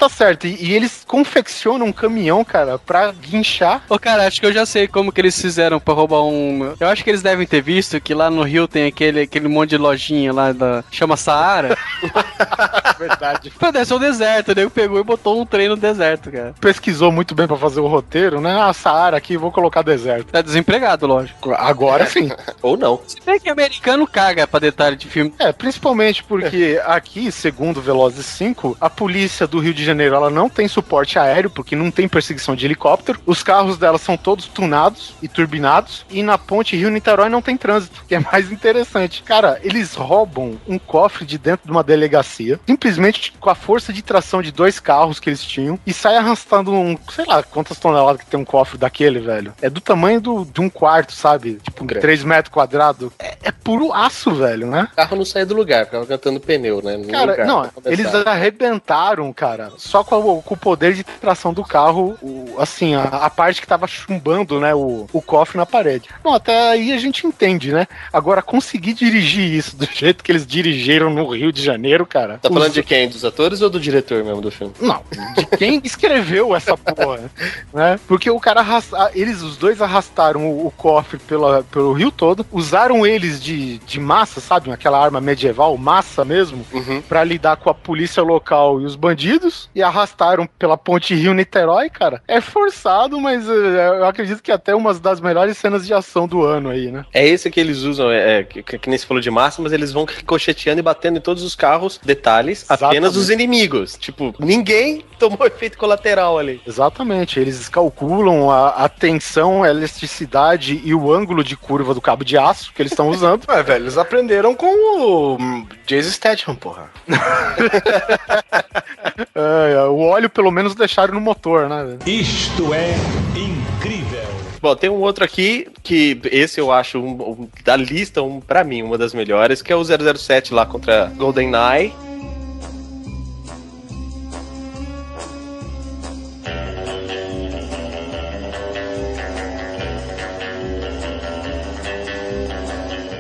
tá certo. E, e eles confeccionam um caminhão, cara, pra guinchar. Ô, cara, acho que eu já sei como que eles fizeram pra roubar um. Eu acho que eles devem ter visto que lá no Rio tem aquele, aquele monte de lojinha lá da. chama Saara. Verdade. Ser o deserto, o nego pegou e botou um trem no deserto, cara. Pesquisou muito bem pra fazer o roteiro, né? Ah, Saara aqui, vou colocar deserto. Tá desempregado, lógico. Agora sim. Ou não. Se bem que americano caga pra detalhe de filme. É, principalmente porque aqui, segundo Velozes 5, a polícia do Rio de Janeiro ela não tem suporte aéreo, porque não tem perseguição de helicóptero. Os carros dela são todos tunados e turbinados. E na ponte Rio-Niterói não tem trânsito, que é mais interessante. Cara, eles roubam um cofre de dentro de uma delegacia, simplesmente com a força de tração de dois carros que eles tinham, e sai arrastando um, sei lá, quantas toneladas que tem um cofre daquele, velho. É do tamanho do, de um quarto, sabe? Tipo, Grande. 3 metros quadrados. É, é puro aço, velho, né? O carro não saía do lugar, ficava cantando pneu, né? No Cara, lugar, não, eles arrebentaram, cara, só com, o- com o poder de tração do carro, o- assim, a, a parte que tava chumbando, né, o, o cofre na parede. Bom, até aí a gente entende, né? Agora, conseguir dirigir isso do jeito que eles dirigiram no Rio de Janeiro, cara. Tá os- falando de quem? Dos atores ou do diretor mesmo do filme? Não, de quem escreveu essa porra, né? Porque o cara arrasta, eles os dois arrastaram o, o cofre pela, pelo rio todo, usaram eles de, de massa, sabe? Aquela arma medieval, massa mesmo, Uhum. Pra lidar com a polícia local e os bandidos e arrastaram pela ponte Rio-Niterói, cara. É forçado, mas eh, eu acredito que até uma das melhores cenas de ação do ano aí, né? É esse que eles usam, é, é, que, que nem se falou de massa, mas eles vão ricocheteando e batendo em todos os carros. Detalhes, apenas Exatamente. os inimigos. Tipo, ninguém tomou efeito colateral ali. Exatamente, eles calculam a, a tensão, a elasticidade e o ângulo de curva do cabo de aço que eles estão usando. Ué, velho, eles aprenderam com o hum, Jason Statham, porra. É, o óleo pelo menos deixaram no motor, né? Isto é incrível. Bom, tem um outro aqui que esse eu acho um, um- da lista, um, pra mim, uma das melhores, que é o 007 lá contra GoldenEye.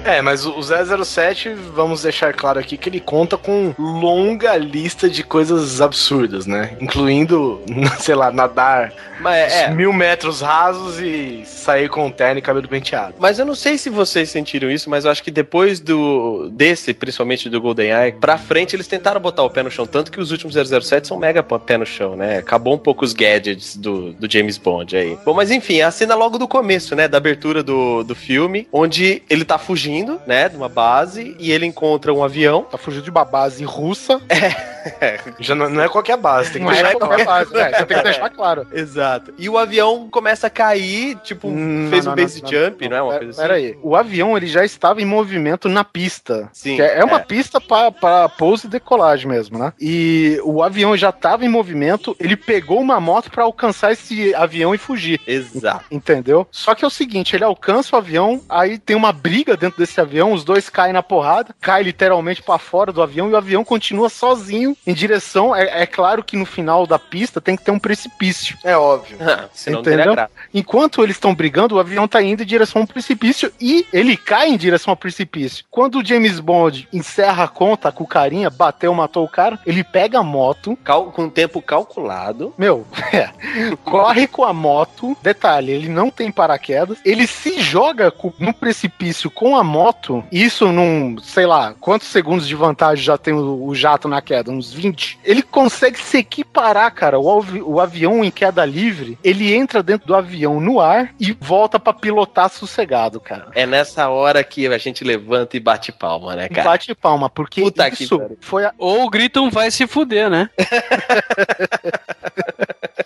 É, mas o o 007, vamos deixar claro aqui que ele conta com longa lista de coisas absurdas, né? Incluindo, sei lá, nadar Mas é, mil metros rasos e sair com terno e cabelo penteado. Mas eu não sei se vocês sentiram isso, mas eu acho que depois do desse, principalmente do GoldenEye, pra frente eles tentaram botar o pé no chão, tanto que os últimos 007 são mega pé no chão, né? Acabou um pouco os gadgets do, do James Bond aí. Bom, mas enfim, a cena logo do começo, né, da abertura do, do filme, onde ele tá fugindo, né, de uma base e ele encontra um avião. Tá fugindo de uma base russa. Já não, não é qualquer base, tem que Não deixar é qualquer base, né? Você tem que deixar claro. Exato. E o avião começa a cair, tipo, Hum, fez não, um base não, jump, não, é uma coisa assim? Pera aí. O avião ele já estava em movimento na pista. Sim. Que é é uma pista para pouso e decolagem mesmo, né? E o avião já estava em movimento, ele pegou uma moto para alcançar esse avião e fugir. Exato. Entendeu? Só que é o seguinte, ele alcança o avião, aí tem uma briga dentro desse avião, os dois caem na porrada, cai literalmente para fora do avião e o avião continua sozinho em direção. É, é claro que no final da pista tem que ter um precipício. É óbvio. Senão não Entendeu? Enquanto eles estão brigando, o avião tá indo em direção a um precipício e ele cai em direção ao precipício. Quando o James Bond encerra a conta com o carinha, bateu, matou o cara, ele pega a moto, Cal- com tempo calculado. meu, é, corre com a moto. Detalhe, ele não tem paraquedas. Ele se joga no precipício com a moto. Isso num, sei lá, quantos segundos de vantagem já tem o, o jato na queda? Uns uns 20, ele consegue se equiparar, cara. O, avi- o avião em queda livre, ele entra dentro do avião no ar e volta pra pilotar sossegado, cara. É nessa hora que a gente levanta e bate palma, né, cara? Bate palma, porque Puta que isso pariu. foi a... Ou gritam vai se fuder, né?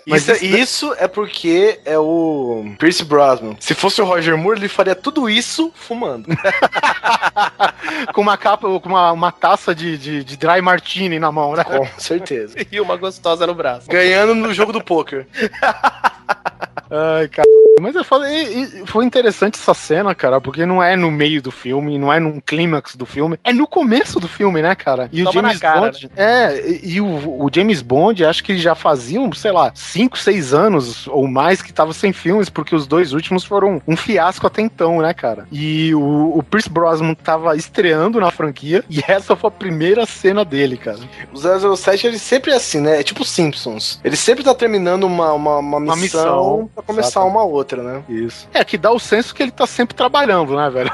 Mas isso, isso- isso é porque é o Pierce Brosnan. Se fosse o Roger Moore, ele faria tudo isso fumando. com uma capa, com uma, uma taça de, de, de dry martini na mão, né? Com certeza. E uma gostosa no braço. Ganhando no jogo do poker. Ai, cara. Mas eu falei, foi interessante essa cena, cara, porque não é no meio do filme, não é num clímax do filme, é no começo do filme, né, cara? E o Toma na James cara, Bond. É, e, e o, o James Bond, acho que já faziam, sei lá, 5, 6 anos ou mais que tava sem filmes, porque os dois últimos foram um fiasco até então, né, cara? E o, o Pierce Brosnan tava estreando na franquia, e essa foi a primeira cena dele, cara. O 007, ele sempre é assim, né? É tipo Simpsons. Ele sempre tá terminando uma, uma, uma missão, Uma missão, pra começar exatamente. uma outra, né? Isso. É, que dá o senso que ele tá sempre trabalhando, né, velho?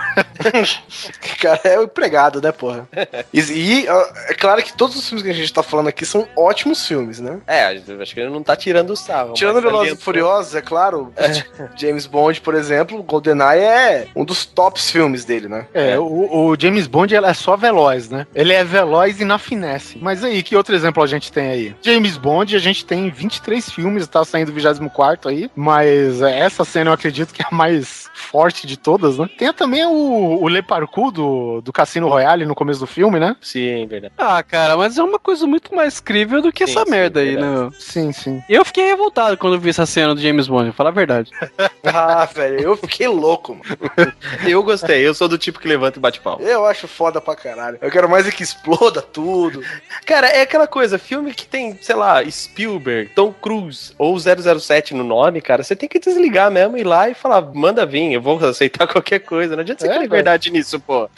Cara, é o empregado, né, porra? E, e, é claro que todos os filmes que a gente tá falando aqui são ótimos filmes, né? É, acho que ele não tá tirando o sarro. Tirando mas Velozes e Furiosos, é claro, James Bond, por exemplo, GoldenEye é um dos tops filmes dele, né? É, É. O, o James Bond ele é só veloz, né? Ele é veloz e na finesse. Mas aí, que outro exemplo a gente tem aí? James Bond, a gente tem 23 filmes, tá saindo o 24 aí, mas é, essa cena eu acredito que é a mais forte de todas, né? Tem também o, o Le Parkour do, do Cassino Royale no começo do filme, né? Sim, verdade. Ah, cara, mas é uma coisa muito mais crível do que Sim, essa sim, merda aí, verdade. né? Sim, sim. Eu fiquei revoltado quando vi essa cena do James Bond, vou falar a verdade. Ah, velho, eu fiquei louco, mano. Eu gostei, eu sou do tipo que levanta e bate palma. Eu acho foda pra caralho. Eu quero mais é que exploda tudo. Cara, é aquela coisa, filme que tem, sei lá, Spielberg, Tom Cruise ou 007 no nome, cara, você tem que desligar mesmo, ir lá e falar, manda vir, eu vou aceitar qualquer coisa. Não adianta você É, ter velho. verdade nisso, pô.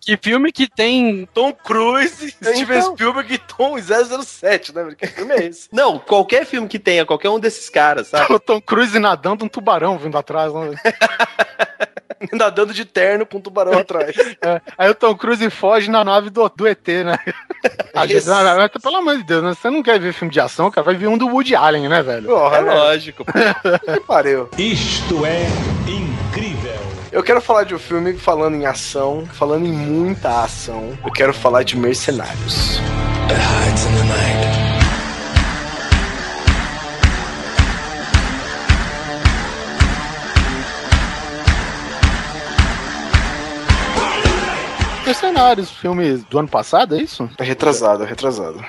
Que filme que tem. Tom Cruise, Steven Então. Spielberg e Tom 007, né? velho? Que filme é esse? Não, qualquer filme que tenha, qualquer um desses caras, sabe? O Tom Cruise nadando, um tubarão vindo atrás, né? Nadando de terno com um tubarão atrás. É, aí o Tom Cruise foge na nave do, do ET, né? A gente, mas, pelo amor de Deus, né? Você não quer ver filme de ação, cara? Vai ver um do Woody Allen, né, velho? Porra, É né? lógico. pô. Que pariu. Isto é incrível. Eu quero falar de um filme falando em ação, falando em muita ação. Eu quero falar de Mercenários. Mercenários, filme do ano passado, é isso? É retrasado, é retrasado.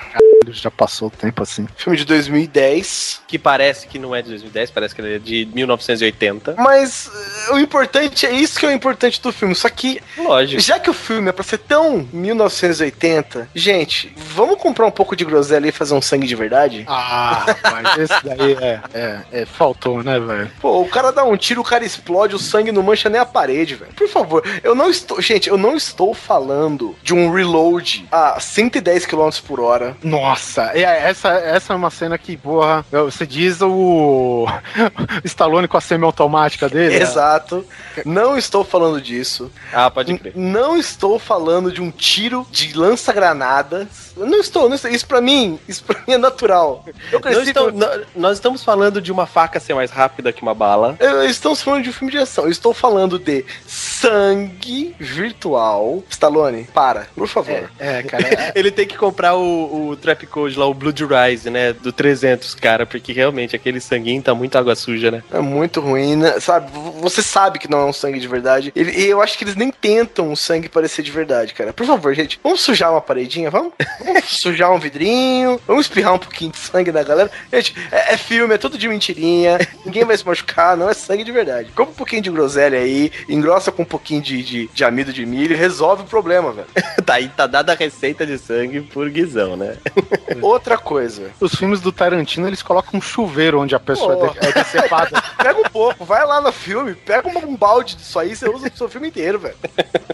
Já passou o tempo assim. Filme de 2010. que parece que não é de 2010, parece que ele é de 1980. Mas eh, o importante é isso que é o importante do filme. Só que, Lógico. já que o filme é pra ser tão 1980, gente, vamos comprar um pouco de groselha e fazer um sangue de verdade? Ah, mas esse daí é, é, é faltou, né, velho? Pô, o cara dá um tiro, o cara explode, o sangue não mancha nem a parede, velho. Por favor, eu não estou. Gente, eu não estou falando de um reload a 110 km por hora. Nossa, é, essa, essa é uma cena que, porra, você diz o Stallone com a semi-automática dele. né? Exato. Não estou falando disso. Ah, pode crer. N- Não estou falando de um tiro de lança-granadas. Não estou, não estou. Isso pra mim, isso pra mim é natural. Eu Não cresci estão- com- nó- nós estamos falando de uma faca ser mais rápida que uma bala. Eu- Estamos falando de um filme de ação. Eu estou falando de sangue virtual. Stallone, para, por favor. É, cara. é- Ele tem que comprar o, o Trap Code lá, o Blood Rise, né? Do 300, cara, porque realmente aquele sanguinho tá muito água suja, né? É muito ruim, né? Sabe? Você sabe que não é um sangue de verdade. E e eu acho que eles nem tentam o sangue parecer de verdade, cara. Por favor, gente, vamos sujar uma paredinha, vamos? Vamos sujar um vidrinho, vamos espirrar um pouquinho de sangue da galera. Gente, é, é filme, é tudo de mentirinha. Ninguém vai se machucar, não é sangue de verdade. Compra um pouquinho de groselha aí, engrossa com um pouquinho de, de, de amido de milho e resolve o problema, velho. tá aí, tá dada a receita de sangue por guizão, né? Outra coisa. Os filmes do Tarantino, eles colocam um chuveiro onde a pessoa Pô. é de- decepada. Pega um pouco, vai lá no filme, pega um, balde disso aí, você usa pro seu filme inteiro, velho.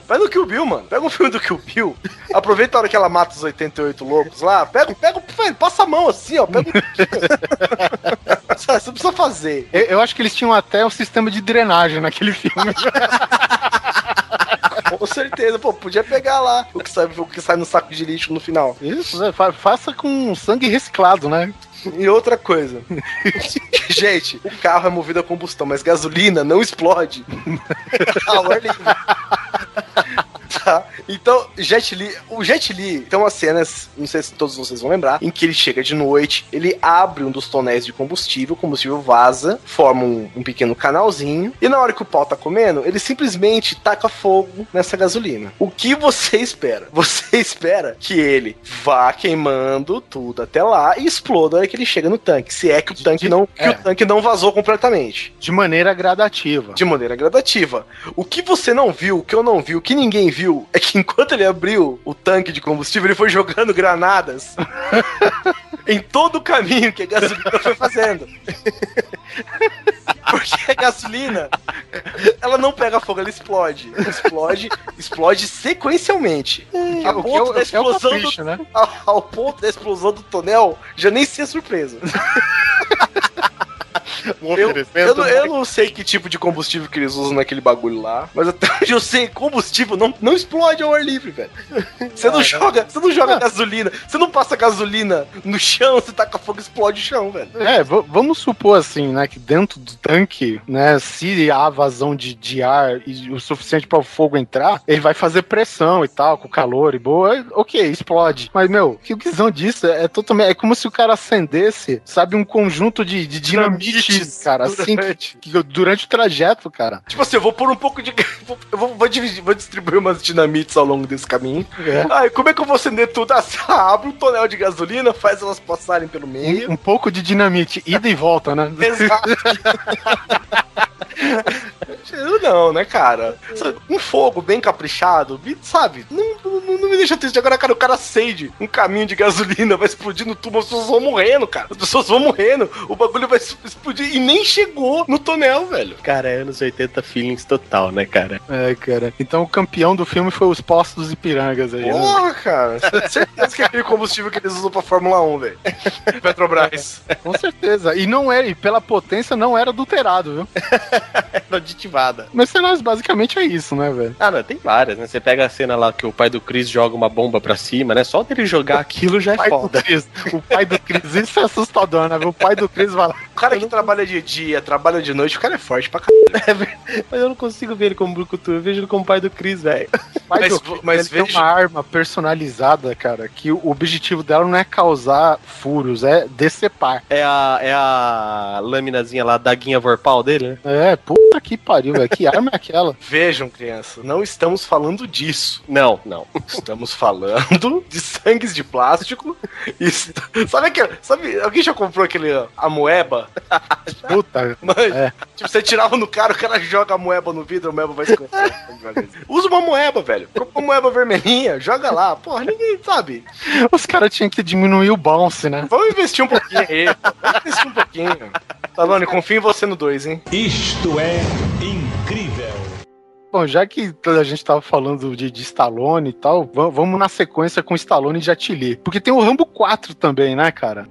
Vai no Kill Bill, mano. Pega um filme do Kill Bill, aproveita a hora que ela mata os 88 loucos lá, pega, pega, passa a mão assim, ó, pega um... Você precisa fazer. Eu, eu acho que eles tinham até um sistema de drenagem naquele filme. Com certeza, pô, podia pegar lá o que sai, o que sai no saco de lixo no final. Isso, né? Fa- faça com sangue reciclado, né? E outra coisa. Gente, o carro é movido a combustão, mas gasolina não explode. Ar livre. Então, Jet Li, o Jet Li tem umas cenas, não sei se todos vocês vão lembrar, em que ele chega de noite, ele abre um dos tonéis de combustível, o combustível vaza, forma um, um pequeno canalzinho, e na hora que o pau tá comendo, ele simplesmente taca fogo nessa gasolina. O que você espera? Você espera que ele vá queimando tudo até lá e exploda na hora que ele chega no tanque. Se é que o tanque não, que é. o tanque não vazou completamente. De maneira gradativa. De maneira gradativa. O que você não viu, o que eu não vi, o que ninguém viu, é que enquanto ele abriu o tanque de combustível, ele foi jogando granadas em todo o caminho que a gasolina foi fazendo. Porque a gasolina, ela não pega fogo, ela explode. Explode, explode sequencialmente. A O que é ponto da é explosão do, capricho, né? ao, ao ponto da explosão do tonel, já nem ser surpresa. Eu, eu, não, eu não sei que tipo de combustível que eles usam naquele bagulho lá, mas até onde eu sei, combustível não, não explode ao ar livre, velho. Você não joga, você não joga gasolina, você não passa gasolina no chão, você taca fogo explode o chão, velho. É, vamos supor assim, né, que dentro do tanque, né, se há vazão de, de ar e o suficiente para o fogo entrar, ele vai fazer pressão e tal, com calor e boa, ok, explode. Mas, meu, que visão disso é, totalmente, é como se o cara acendesse, sabe, um conjunto de, de dinamite, cara, assim, que, que durante o trajeto, cara. Tipo assim, eu vou pôr um pouco de. Eu vou, vou dividir, vou distribuir umas dinamites ao longo desse caminho. É. Ai, como é que eu vou acender tudo? Ah, abre um tonel de gasolina, faz elas passarem pelo meio. Um, um pouco de dinamite, ida e volta, né? Exato. Eu não, né, cara? Um fogo bem caprichado, sabe? Não, não, não me deixa triste. Agora, cara, o cara acende um caminho de gasolina, vai explodir no tubo, as pessoas vão morrendo, cara. As pessoas vão morrendo, o bagulho vai explodir e nem chegou no tonel, velho. Cara, é anos 80 feelings total, né, cara? É, cara. Então o campeão do filme foi os postos dos Ipirangas aí. né? Porra, cara. Certeza que é aquele combustível que eles usam pra Fórmula 1, velho. Petrobras. Com certeza. E não é, e pela potência não era adulterado, viu? É aditivada. Mercenários basicamente é isso, né, velho? Ah, não, tem várias, né? Você pega a cena lá que o pai do Chris joga uma bomba pra cima, né? Só dele jogar aquilo já é foda. Chris, o pai do Chris, isso é assustador, né? O pai do Chris vai lá. O cara que trabalha de dia, trabalha de noite, o cara é forte pra caralho. Mas eu não consigo ver ele como Brucutu, eu vejo ele como pai do Chris, velho. O pai Mas do mas ele tem veja- uma arma personalizada, cara, que o objetivo dela não é causar furos, é decepar. É a, é a laminazinha lá, da guinha vorpal dele, né? É, puta que pariu, velho. Que arma é aquela? Vejam, criança, não estamos falando disso. Não, não. Estamos falando de sangues de plástico. Isso. Sabe aquele. Sabe, alguém já comprou aquele a moeba? Puta. Mas, É. Tipo, você tirava no cara, o cara joga a moeba no vidro, a moeba vai escorrer. Usa uma moeba, velho. Compra uma moeba vermelhinha, joga lá. Porra, ninguém sabe. Os caras tinham que diminuir o bounce, né? Vamos investir um pouquinho aí. Vamos investir um pouquinho. Talone, confio em você no 2, hein? Isto é incrível. Bom, já que a gente tava falando de, de Stallone e tal, va- vamos na sequência com Stallone e Jet Li. Porque tem o Rambo 4 também, né, cara?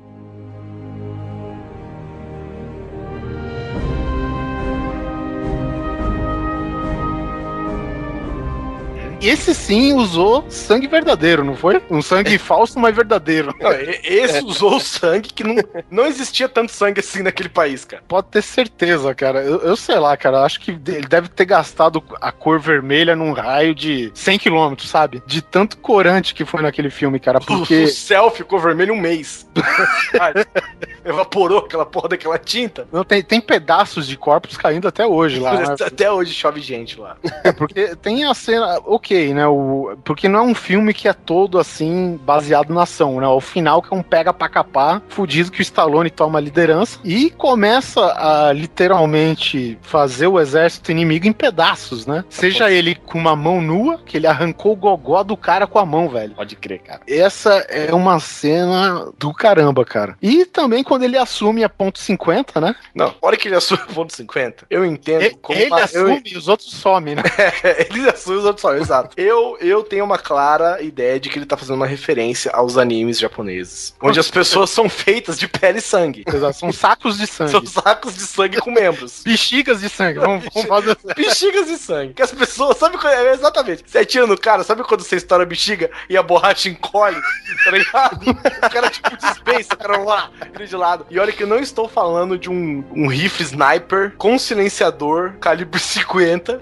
Esse sim usou sangue verdadeiro, não foi? Um sangue falso, mas verdadeiro. Não, esse usou o sangue que não, não existia tanto sangue assim naquele país, cara. Pode ter certeza, cara. Eu, eu sei lá, cara. Acho que ele deve ter gastado a cor vermelha num raio de 100 km, sabe? De tanto corante que foi naquele filme, cara. O Porque. céu ficou vermelho um mês. Evaporou aquela porra daquela tinta. Não, tem, tem pedaços de corpos caindo até hoje lá. né? Até hoje chove gente lá. É, porque tem a cena, ok, né? O, porque não é um filme que é todo assim, baseado na ação, né? O final que é um pega pra capar, fudido que o Stallone toma a liderança e começa a literalmente fazer o exército inimigo em pedaços, né? Seja ele com uma mão nua, que ele arrancou o gogó do cara com a mão, velho. Pode crer, cara. Essa é uma cena do caramba, cara. E também quando ele assume a ponto 50, né? Não, a hora que ele assume o ponto 50, eu entendo E- como ele uma- eu- assume e os outros somem, né? ele assume os outros só, exato. Exato. Eu, eu tenho uma clara ideia de que ele tá fazendo uma referência aos animes japoneses. Onde as pessoas são feitas de pele e sangue. Exato, São sacos de sangue. São sacos de sangue com membros. Bexigas de sangue. Vamos, vamos fazer Bexigas de sangue. Que as pessoas, sabe quando, é, exatamente. Você atira no cara, sabe quando você estoura a bexiga e a borracha encolhe? Tá ligado? O cara tipo dispensa, o cara lá, de lado. E olha que eu não estou falando de um, um rifle sniper com silenciador calibre 50.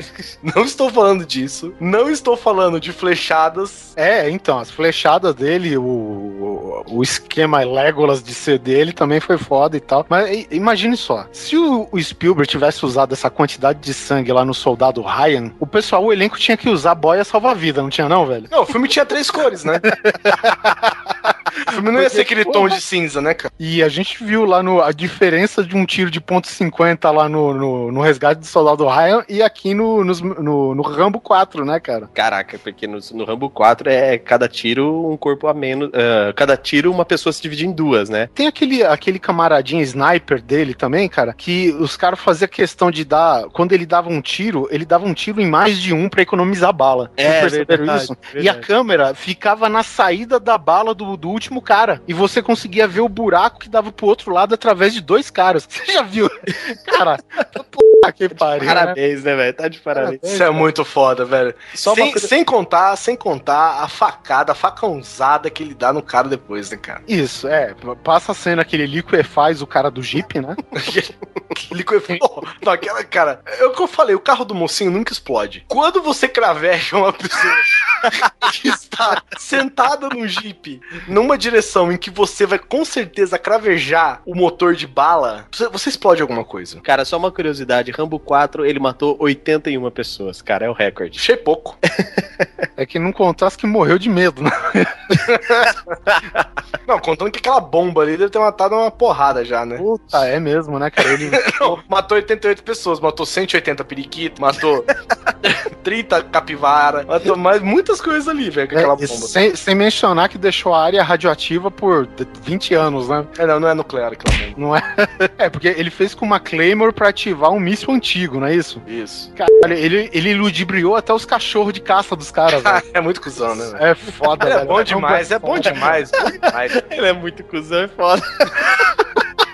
Não estou falando disso. Não estou falando de flechadas. É, então, as flechadas dele, o, o, esquema Legolas de ser dele também foi foda e tal. Mas imagine só, se o, o Spielberg tivesse usado essa quantidade de sangue lá no Soldado Ryan, o pessoal, o elenco tinha que usar boia salva-vida, não tinha não, velho? Não, o filme tinha três cores, né? o filme não ia ser aquele tom de cinza, né, cara? E a gente viu lá no, a diferença de um tiro de ponto .50 lá no, no, no resgate do Soldado Ryan e aqui no, nos- no, no Rambo 4, né, cara? Caraca, porque no, no Rambo 4 é cada tiro um corpo a menos. ah, cada tiro uma pessoa se divide em duas, né? Tem aquele, aquele camaradinho sniper dele também, cara, que os caras faziam questão de dar. Quando ele dava um tiro, ele dava um tiro em mais de um pra economizar bala. Vocês É, perceberam verdade, isso? E a verdade. câmera ficava na saída da bala do, do último cara. E você conseguia ver o buraco que dava pro outro lado através de dois caras. Você já viu? Cara, que pariu. né? Parabéns, né, velho? Tá de parabéns. Isso é muito foda, velho. Sem, coisa- sem contar, sem contar a facada, a facãozada que ele dá no cara depois, né, cara? Isso, é. Passa a cena que ele liquefaz o cara do Jeep, né? Liquefaz. Oh, não, aquela, cara, é o que eu falei, o carro do mocinho nunca explode. Quando você craveja uma pessoa que está sentada num Jeep, numa direção em que você vai com certeza cravejar o motor de bala, você, você explode alguma coisa. Cara, só uma curiosidade: Rambo 4 ele matou 81 pessoas, cara, é o recorde. Achei pouco. É que não contasse que morreu de medo, né? Não, contando que aquela bomba ali deve ter matado uma porrada já, né? Puta, é mesmo, né, cara? Ele. Não, matou 88 pessoas, matou 180 periquitos, matou 30 capivara, matou mais muitas coisas ali, velho, com aquela É, e bomba. sem, sem mencionar que deixou a área radioativa por d- 20 anos, né? É, não, não é nuclear aquela bomba. Não é? É, porque ele fez com uma Claymore pra ativar um míssil antigo, não é isso? Isso. Caralho, ele, ele ludibriou até os cachorros de caça dos caras, velho. é muito cuzão, né? velho? É foda, Ele é velho. bom demais, é bom demais, bom demais. Ele é muito cuzão, é foda.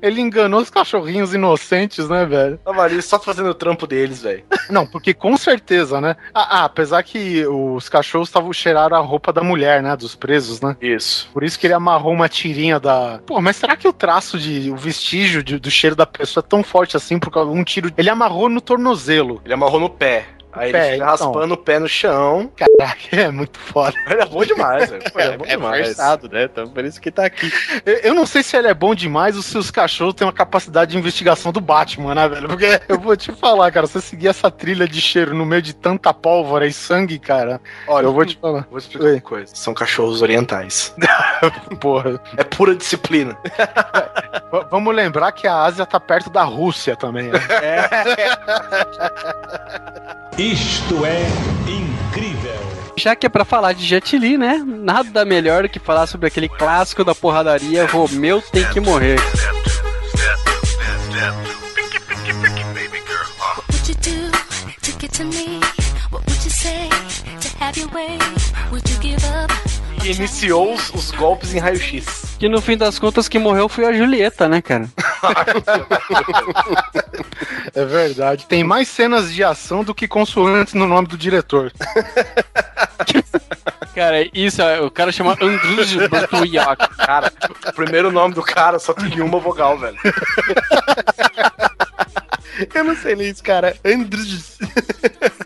Ele enganou os cachorrinhos inocentes, né, velho? Tava ali só fazendo o trampo deles, velho. Não, porque com certeza, né? Ah, ah, apesar que os cachorros estavam cheiraram a roupa da mulher, né? Dos presos, né? Isso. Por isso que ele amarrou uma tirinha da. Pô, mas será que o traço de. o vestígio de- do cheiro da pessoa é tão forte assim por causa de um tiro. Ele amarrou no tornozelo. Ele amarrou no pé. Aí Pé, ele fica então. raspando o pé no chão. Caraca, é muito foda. Ele é bom demais, velho. Ele é bom É, é demais. forçado, né? Então por isso que tá aqui. Eu, eu não sei se ele é bom demais ou se os cachorros têm uma capacidade de investigação do Batman, né, velho? Porque eu vou te falar, cara, você seguir essa trilha de cheiro no meio de tanta pólvora e sangue, cara, Olha, eu vou te falar. Vou explicar Oi. uma coisa. São cachorros orientais. Porra. É pura disciplina. Vamos lembrar que a Ásia tá perto da Rússia também, né? Isto é incrível. Já que é pra falar de Jet Li, né? Nada melhor do que falar sobre aquele clássico da porradaria, Romeu tem que morrer. What would you do to get to me? What would you say to have your way? E iniciou os, os golpes em raio-x. Que no fim das contas, quem morreu foi a Julieta, né, cara? É verdade. Tem mais cenas de ação do que consoantes no nome do diretor. Cara, isso, é- o cara chama Andrzej Bartoliak. Cara, o primeiro nome do cara só tem uma vogal, velho. Eu não sei ler isso, cara. Andres.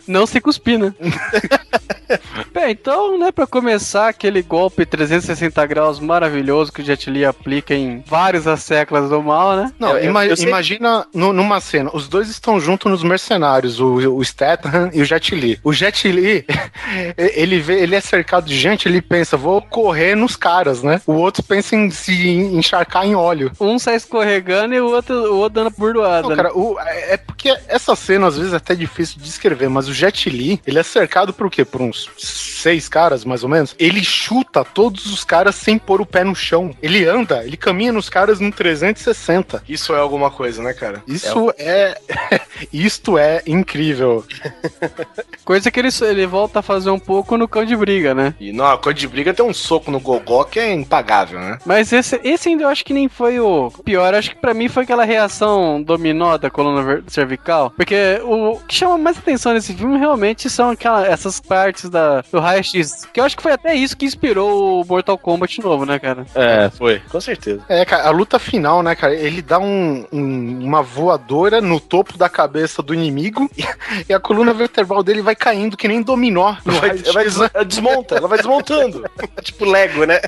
Não se cuspir, né? Bem, então, né, pra começar, aquele golpe 360 graus maravilhoso que o Jet Li aplica em várias das séculas do mal, né? Não, Eu- ima- eu sei- imagina nu- numa cena, os dois estão juntos nos mercenários, o, o Statham e o Jet Li. O Jet Li, ele vê, ele é cercado de gente, ele pensa, vou correr nos caras, né? O outro pensa em se encharcar em óleo. Um sai escorregando e o outro, o outro dando burdoada. Não, né? cara, o- é é porque essa cena às vezes é até difícil de descrever, mas o Jet Li, ele é cercado por quê? Por uns seis caras, mais ou menos, ele chuta todos os caras sem pôr o pé no chão. Ele anda, ele caminha nos caras num 360. Isso é alguma coisa, né, cara? Isso é. Isto é incrível. Coisa que ele, ele volta a fazer um pouco no cão de briga, né? E não, coisa de briga tem um soco no gogó que é impagável, né? Mas esse, esse ainda eu acho que nem foi o pior. Acho que pra mim foi aquela reação dominó da coluna ver- cervical. Porque o que chama mais atenção nesse filme realmente são aquela, essas partes da, do raio-x. Que eu acho que foi até isso que inspirou o Mortal Kombat novo, né, cara? É, foi, com certeza. É, cara, a luta final, né, cara? Ele dá um- um- uma voadora no topo da cabeça do inimigo e, e a coluna vertebral dele vai caindo que nem dominó. no Vai, vai, né? ela desmonta, ela vai desmontando. tipo Lego, né?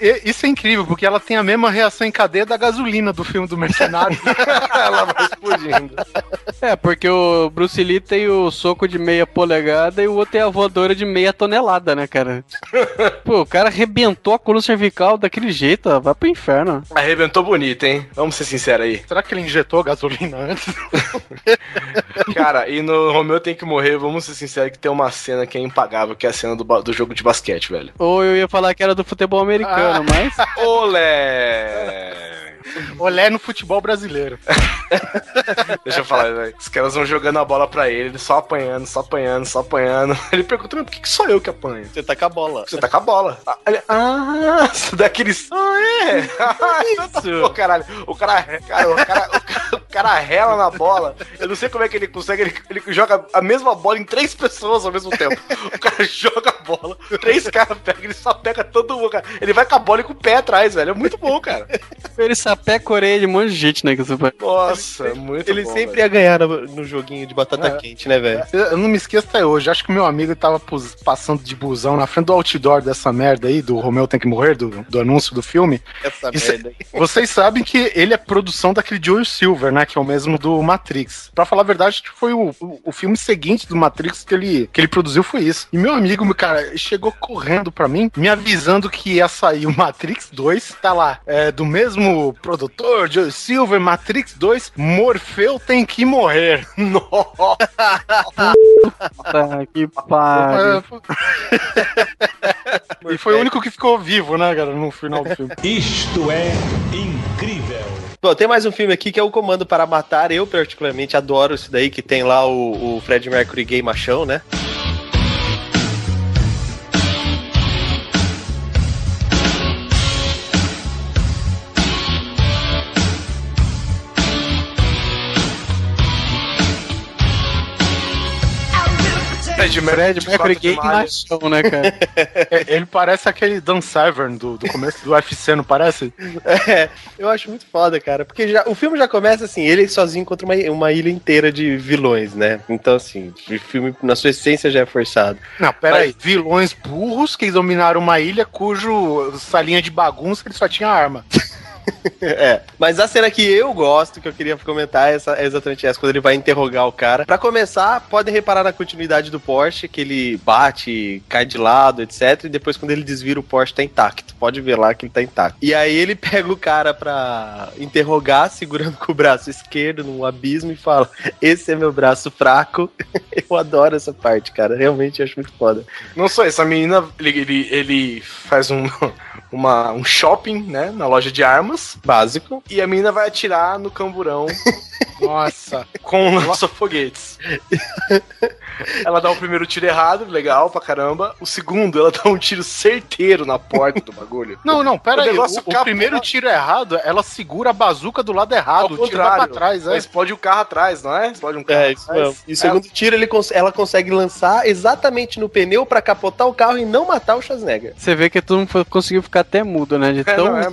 E- Isso é incrível, porque ela tem a mesma reação em cadeia da gasolina do filme do Mercenário. ela vai É, porque o Bruce Lee tem o soco de meia polegada e o outro tem a voadora de meia tonelada, né, cara? Pô, o cara arrebentou a coluna cervical daquele jeito, ó, vai pro inferno. Arrebentou bonito, hein? Vamos ser sinceros aí. Será que ele injetou gasolina antes? Cara, e no Romeu tem que morrer, vamos ser sinceros que tem uma cena que é impagável, que é a cena do, do jogo de basquete, velho. Ou eu ia falar que era do futebol americano, mas. Olé! Olé no futebol brasileiro. Deixa eu falar, velho. Os caras vão jogando a bola pra ele, ele só apanhando, só apanhando, só apanhando. Ele pergunta, "Mas por que, que sou eu que apanho? Você tá com a bola. Você tá com a bola. Ah, ele, ah você dá aqueles. Ah, é? Ah, isso. Ô, caralho. O cara, cara, o cara, o cara, cara rela na bola. Eu não sei como é que ele consegue. Ele, ele joga a mesma bola em três pessoas ao mesmo tempo. O cara joga a bola, três caras pegam, ele só pega todo mundo, cara. Ele vai com a bola e com o pé atrás, velho. É muito bom, cara. Ele sapeca a orelha de um monte de gente, né? Que você vai- Nossa, é muito Ele bom. sempre velho. ia ganhar no, no joguinho de batata quente, né, velho? Eu eu não me esqueço até hoje. Acho que meu amigo tava passando de busão na frente do outdoor dessa merda aí, do Romeu Tem que Morrer, do, do anúncio do filme. Essa Isso- merda aí. Vocês sabem que ele é produção daquele Joel Silver, né? Que é o mesmo do Matrix. Pra falar a verdade, acho que foi o, o, o filme seguinte do Matrix que ele, que ele produziu foi isso. E meu amigo, cara, chegou correndo pra mim, me avisando que ia sair o Matrix 2. Tá lá, é, do mesmo produtor, Joel Silver, Matrix 2, Morfeu tem que morrer. Nossa! Que pariu. e foi o único que ficou vivo, né, cara, no final do filme. Isto é incrível. Bom, tem mais um filme aqui que é o Comando para Matar. Eu, particularmente, adoro esse daí, que tem lá o, o Fred Mercury gay machão, né? Fred Fred Mercury gay malha. machão, né, cara? É, ele parece aquele Dan Severn do, do começo do UFC, não parece? É, eu acho muito foda, cara. Porque já, o filme já começa assim, ele sozinho contra uma, uma ilha inteira de vilões, né? Então, assim, o filme, na sua essência, já é forçado. Não, pera aí. Vilões burros que dominaram uma ilha cujo salinha de bagunça ele só tinha arma. É. Mas a cena que eu gosto, que eu queria comentar, é, essa, é exatamente essa, quando ele vai interrogar o cara. Pra começar, podem reparar na continuidade do Porsche, que ele bate, cai de lado, etc. E depois, quando ele desvira, o Porsche tá intacto. Pode ver lá que ele tá intacto. E aí ele pega o cara pra interrogar, segurando com o braço esquerdo num abismo e fala: Esse é meu braço fraco. eu adoro essa parte, cara. Realmente acho muito foda. Não só isso, a menina, ele, ele, ele faz um, uma, um shopping, né, na loja de armas, Básico. e a menina vai atirar no camburão Nossa. com lança-foguetes. ela dá o primeiro tiro errado, legal pra caramba. O segundo, ela dá um tiro certeiro na porta do bagulho. Não, não, pera O aí. O, negócio o primeiro tiro errado, ela segura a bazuca do lado errado. Ao O tiro vai pra trás, é. explode o carro atrás, não é? Explode um carro É, isso atrás. mesmo. E o segundo tiro, ele cons- ela consegue lançar exatamente no pneu pra capotar o carro e não matar o Schwarzenegger. Você vê que todo mundo conseguiu ficar até mudo, né? De É, tão... não, é,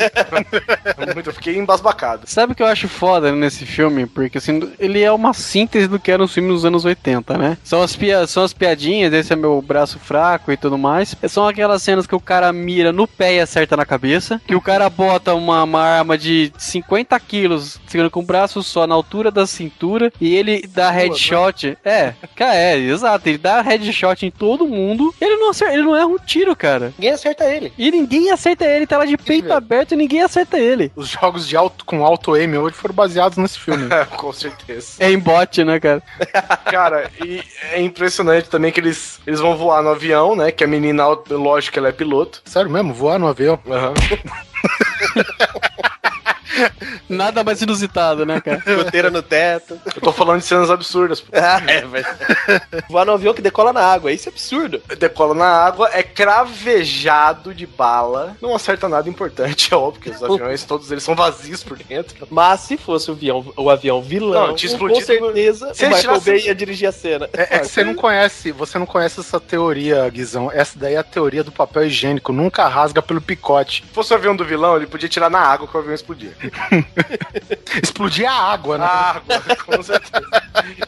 é muito, eu fiquei embasbacado. Sabe o que eu acho foda nesse filme? Porque assim, ele é uma síntese do que era um filme nos anos 80, né? São as, pia são as piadinhas, esse é meu braço fraco e tudo mais. São aquelas cenas que o cara mira no pé e acerta na cabeça. Que o cara bota uma, uma arma de 50 quilos, segurando com o braço só na altura da cintura. E ele dá headshot. É, cara, é, exato. Ele dá headshot em todo mundo. Ele não, acerta, ele não erra um tiro, cara. Ninguém acerta ele. E ninguém acerta ele, tá lá de peito velho. aberto e ninguém acerta ele. Os jogos de alto, com alto aim hoje foram baseados nesse filme. Com certeza. É em bot, né, cara? Cara, e é impressionante também que eles, eles vão voar no avião, né? Que a menina, lógico que ela é piloto. Sério mesmo? Voar no avião? Aham. Nada mais inusitado, né, cara? Goteira no teto. Eu tô falando de cenas absurdas. pô. Ah, é, mas... Voar no avião que decola na água, isso é absurdo. Decola na água, é cravejado de bala. Não acerta nada importante, é óbvio que os aviões, todos eles são vazios por dentro. Mas se fosse o avião, o avião vilão, Não, tinha com certeza Se o Michael tirasse- Bay ia dirigir a cena. É, é que você não conhece, você não conhece essa teoria, Guizão. Essa daí é a teoria do papel higiênico. Nunca rasga pelo picote. Se fosse o avião do vilão, ele podia tirar na água que o avião explodia. Explodir a água, né? A água, com certeza.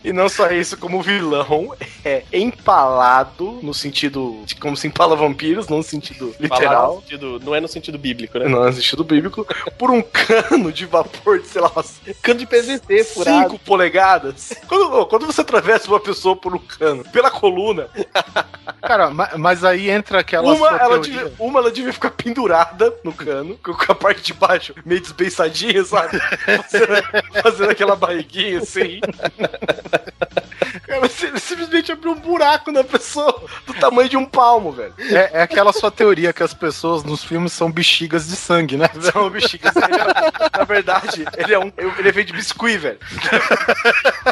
E não só isso, como o vilão é empalado no sentido de como se empala vampiros, não no sentido literal. no sentido- não é no sentido bíblico, né? Não, no sentido bíblico, por um cano de vapor de, sei lá, Cano de PVC furado. 5 polegadas. Quando, quando você atravessa uma pessoa por um cano, pela coluna, Cara, ma- mas aí entra aquela uma sua ela, devia, uma ela devia ficar pendurada no cano, com com a parte de baixo meio desbeiçadinha, sabe? Fazendo, fazendo aquela barriguinha assim. Cara, você simplesmente abriu um buraco na pessoa do tamanho de um palmo, velho. É, é aquela sua teoria que as pessoas nos filmes são bexigas de sangue, né? São bexigas. Ele é- na verdade, ele é um. Ele é feito de biscuit, velho.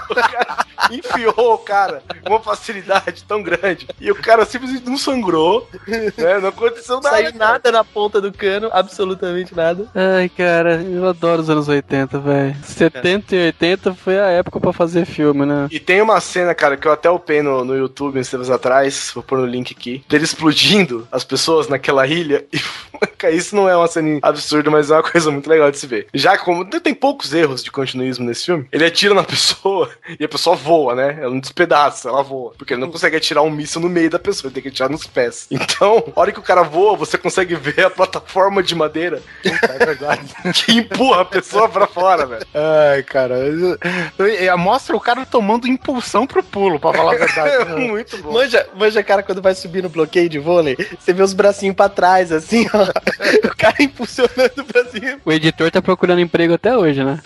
O cara enfiou o cara com uma facilidade tão grande. E o cara simplesmente não sangrou, né? Não aconteceu Não nada. saiu nada na ponta do cano, absolutamente nada. Ai, cara, eu adoro os anos 80, velho. 70 e 80 foi a época pra fazer filme, né? E tem uma cena, cara, que eu até upei no, no YouTube uns tempos atrás, vou pôr no link aqui, dele explodindo as pessoas naquela ilha. E, isso não é uma cena absurda, mas é uma coisa muito legal de se ver. Já como tem poucos erros de continuismo nesse filme, ele atira na pessoa e a pessoa voa, né? Ela não despedaça, ela voa. Porque ele não consegue atirar um míssil no meio da pessoa, ele tem que atirar nos pés. Então, a hora que o cara voa, você consegue ver a plataforma de madeira É verdade. que empurra a pessoa pra fora, velho. Ai, cara. Mostra o cara tomando impulsão pro pulo, pra falar a verdade. É né? muito bom. Manja, manja, cara, quando vai subir no bloqueio de vôlei, você vê os bracinhos pra trás, assim, ó. O cara impulsionando pra cima. O editor tá procurando emprego até hoje, né?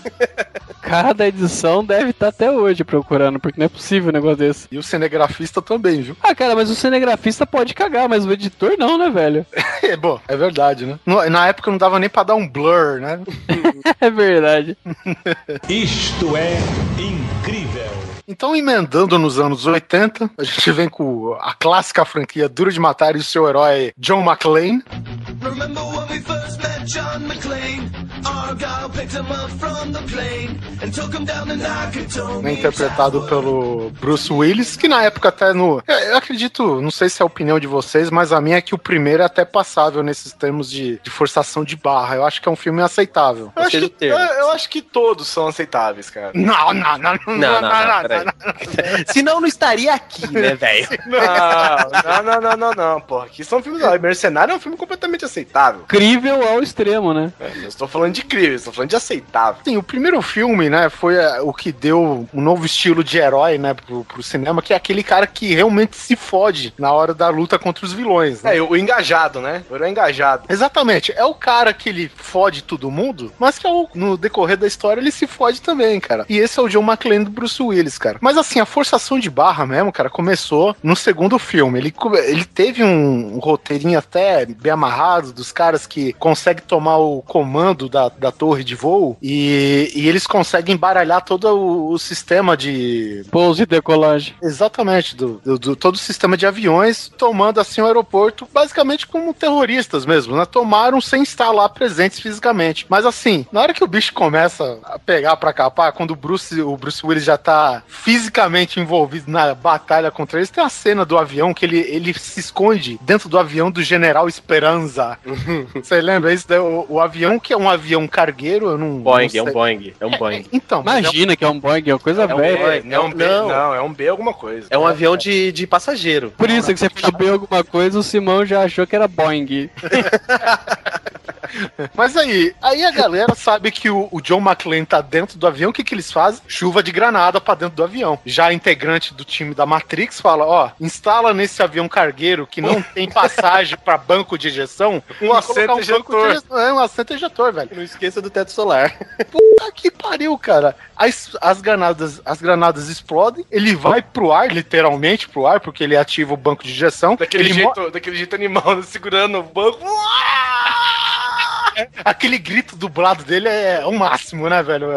O cara da edição deve estar até hoje procurando, porque não é possível um negócio desse. E o cinegrafista também, viu? Ah, cara, mas o cinegrafista pode cagar, mas o editor não, né, velho? É, bom, é verdade, né? No- Na época não dava nem pra dar um blur, né? É verdade. Isto é incrível. Então, emendando nos anos 80, a gente vem com a clássica franquia Duro de Matar e o seu herói John McClane. Remember when we first met John McClane? Né, interpretado pelo Bruce Willis, que na época até no. Eu, acredito, não sei se é a opinião de vocês, mas a minha é que o primeiro é até passável nesses termos de, de forçação de barra. Eu acho que é um filme aceitável. Eu acho, que, eu, eu acho que todos são aceitáveis, cara. Não, não, não, não, Não, não, não, peraí. Senão não estaria aqui, né, velho? Não, não, não, não, não, porra. Aqui são filmes. Mercenário é um filme completamente aceitável. Incrível ao extremo, né? É, eu estou falando de incrível, estou falando de aceitável. Sim, o primeiro filme, né, foi é, o que deu um novo estilo de herói, né, pro, pro cinema, que é aquele cara que realmente se fode na hora da luta contra os vilões, né? É, o engajado, né? O herói engajado. Exatamente, é o cara que ele fode todo mundo, mas que ao- no decorrer da história ele se fode também, cara. E esse é o John McClane do Bruce Willis, cara. Mas assim, a forçação de barra mesmo, cara, começou no segundo filme. Ele, ele teve um, um roteirinho até bem amarrado dos caras que conseguem tomar o comando da, da torre de voo e, e eles conseguem embaralhar todo o, o sistema de, Pouso e decolagem. Exatamente, do, do- do- todo o sistema de aviões, tomando assim o aeroporto, basicamente como terroristas mesmo, né? Tomaram sem estar lá presentes fisicamente. Mas assim, na hora que o bicho começa a pegar pra capar, quando o Bruce, o Bruce Willis já tá fisicamente envolvido na batalha contra eles, tem a cena do avião que ele, ele se esconde dentro do avião do General Esperanza. Você lembra isso? O, o avião que é um avião cargueiro, eu não. Boeing, não é um. Boeing, é um Boeing. Então, mas é- Imagina que é um Boeing, é uma coisa um velha. Boeing. É um B, Não. não, é um B alguma coisa. É um avião de, de passageiro. Por isso que você falou bem alguma coisa, o Simão já achou que era Boeing. Mas aí, aí a galera sabe que o, o John McClane tá dentro do avião, o que que eles fazem? Chuva de granada pra dentro do avião. Já a integrante do time da Matrix fala, ó, instala nesse avião cargueiro que não tem passagem pra banco de ejeção, Um assento colocar ejetor. É, um assento ejetor, velho. Não esqueça do teto solar. puta que pariu, cara. As, as, granadas, as granadas explodem, ele vai pro ar, literalmente pro ar, porque ele ativa o banco de injeção. Daquele jeito, daquele jeito animal, segurando o banco. Aquele grito dublado dele é o máximo, né, velho?